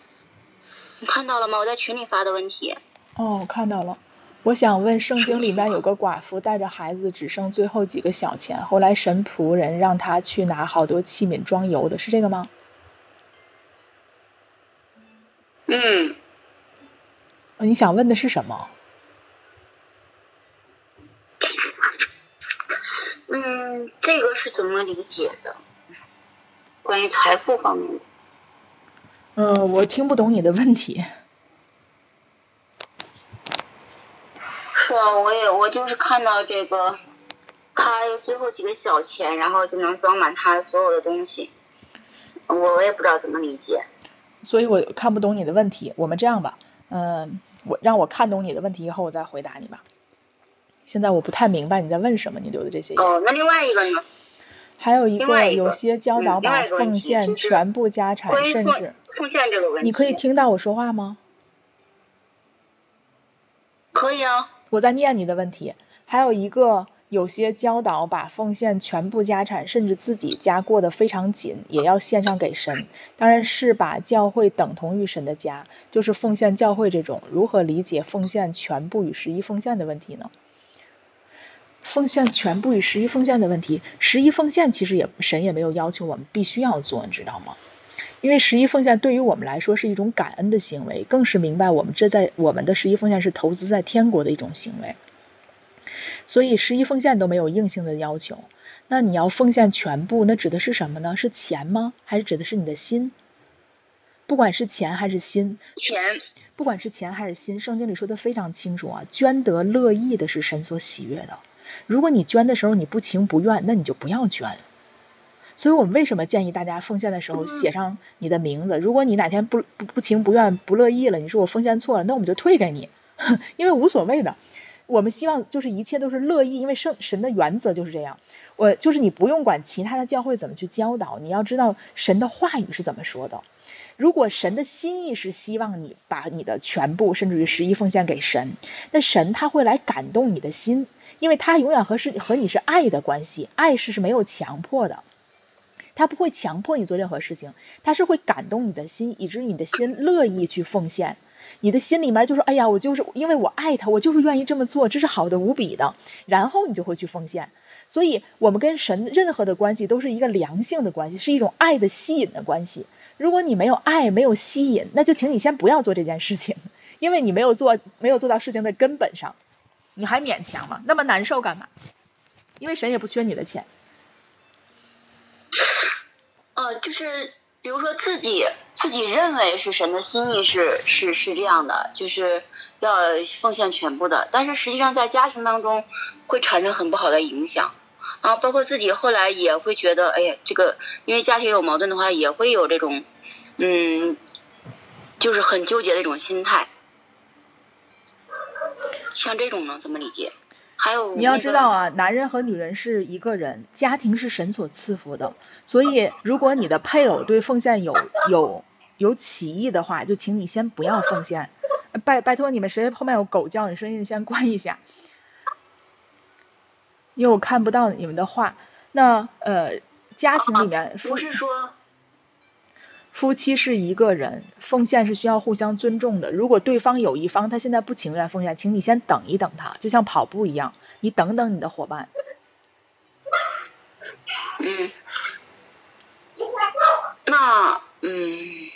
你看到了吗？我在群里发的问题。哦，看到了。我想问，圣经里面有个寡妇带着孩子，只剩最后几个小钱，后来神仆人让她去拿好多器皿装油的，是这个吗？嗯，你想问的是什么？嗯，这个是怎么理解的？关于财富方面的。嗯，我听不懂你的问题。是啊，我也我就是看到这个，他最后几个小钱，然后就能装满他所有的东西。我我也不知道怎么理解。所以我看不懂你的问题。我们这样吧，嗯，我让我看懂你的问题以后，我再回答你吧。现在我不太明白你在问什么，你留的这些。哦，那另外一个呢？还有一个，有些教导把奉献全部家产，甚至奉献这个问题，你可以听到我说话吗？可以啊。我在念你的问题。还有一个。有些教导把奉献全部家产，甚至自己家过得非常紧，也要献上给神。当然是把教会等同于神的家，就是奉献教会这种。如何理解奉献全部与十一奉献的问题呢？奉献全部与十一奉献的问题，十一奉献其实也神也没有要求我们必须要做，你知道吗？因为十一奉献对于我们来说是一种感恩的行为，更是明白我们这在我们的十一奉献是投资在天国的一种行为。所以十一奉献都没有硬性的要求，那你要奉献全部，那指的是什么呢？是钱吗？还是指的是你的心？不管是钱还是心，钱，不管是钱还是心，圣经里说的非常清楚啊，捐得乐意的是神所喜悦的。如果你捐的时候你不情不愿，那你就不要捐。所以我们为什么建议大家奉献的时候写上你的名字？如果你哪天不不不情不愿不乐意了，你说我奉献错了，那我们就退给你，因为无所谓的。我们希望就是一切都是乐意，因为圣神的原则就是这样。我就是你不用管其他的教会怎么去教导，你要知道神的话语是怎么说的。如果神的心意是希望你把你的全部，甚至于十一奉献给神，那神他会来感动你的心，因为他永远和是和你是爱的关系，爱是是没有强迫的，他不会强迫你做任何事情，他是会感动你的心，以至于你的心乐意去奉献。你的心里面就说：“哎呀，我就是因为我爱他，我就是愿意这么做，这是好的无比的。”然后你就会去奉献。所以，我们跟神任何的关系都是一个良性的关系，是一种爱的吸引的关系。如果你没有爱，没有吸引，那就请你先不要做这件事情，因为你没有做，没有做到事情的根本上，你还勉强吗？那么难受干嘛？因为神也不缺你的钱。呃，就是。比如说自己自己认为是神的心意是是是这样的，就是要奉献全部的，但是实际上在家庭当中会产生很不好的影响，啊包括自己后来也会觉得，哎呀，这个因为家庭有矛盾的话，也会有这种，嗯，就是很纠结的一种心态，像这种呢，怎么理解？还有你要知道啊，男人和女人是一个人，家庭是神所赐福的。所以，如果你的配偶对奉献有有有歧义的话，就请你先不要奉献。拜拜托你们，谁后面有狗叫，你声音先关一下，因为我看不到你们的话。那呃，家庭里面不是说。夫妻是一个人，奉献是需要互相尊重的。如果对方有一方他现在不情愿奉献，请你先等一等他，就像跑步一样，你等等你的伙伴。嗯，那嗯，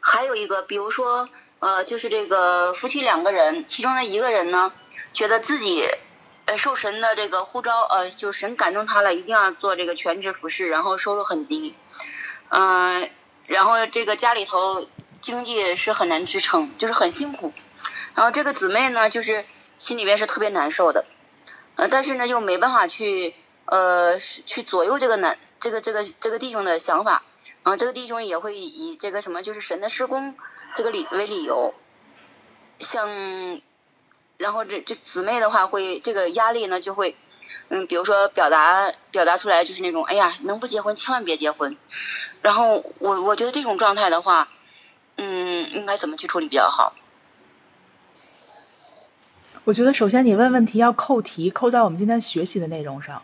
还有一个，比如说呃，就是这个夫妻两个人，其中的一个人呢，觉得自己呃受神的这个呼召，呃，就神感动他了，一定要做这个全职服饰，然后收入很低，嗯。然后这个家里头经济是很难支撑，就是很辛苦。然后这个姊妹呢，就是心里边是特别难受的，呃，但是呢又没办法去呃去左右这个男这个这个这个弟兄的想法。然后这个弟兄也会以这个什么就是神的施工这个理为理由，像然后这这姊妹的话会这个压力呢就会嗯，比如说表达表达出来就是那种哎呀能不结婚千万别结婚。然后我我觉得这种状态的话，嗯，应该怎么去处理比较好？我觉得首先你问问题要扣题，扣在我们今天学习的内容上，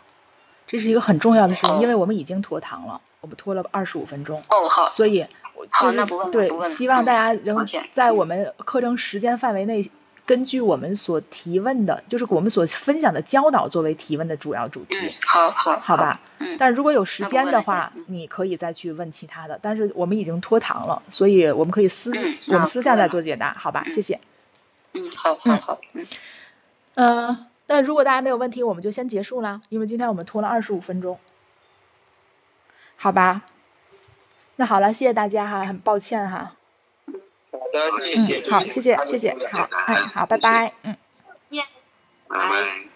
这是一个很重要的事情，因为我们已经拖堂了，我们拖了二十五分钟。哦，好。所以，好，那不对，希望大家能在我们课程时间范围内根据我们所提问的，就是我们所分享的教导作为提问的主要主题。嗯，好好好吧，嗯但是如果有时间的话你可以再去问其他的。但是我们已经拖堂了，所以我们可以私，嗯我们私下再做解答，好吧？谢谢。嗯，好好好，嗯，呃，那如果大家没有问题，我们就先结束了，因为今天我们拖了二十五分钟，好吧？那好了，谢谢大家哈，很抱歉哈。好的，谢谢。嗯，好，谢谢，谢谢，好，哎，好，拜拜，嗯。见。拜拜。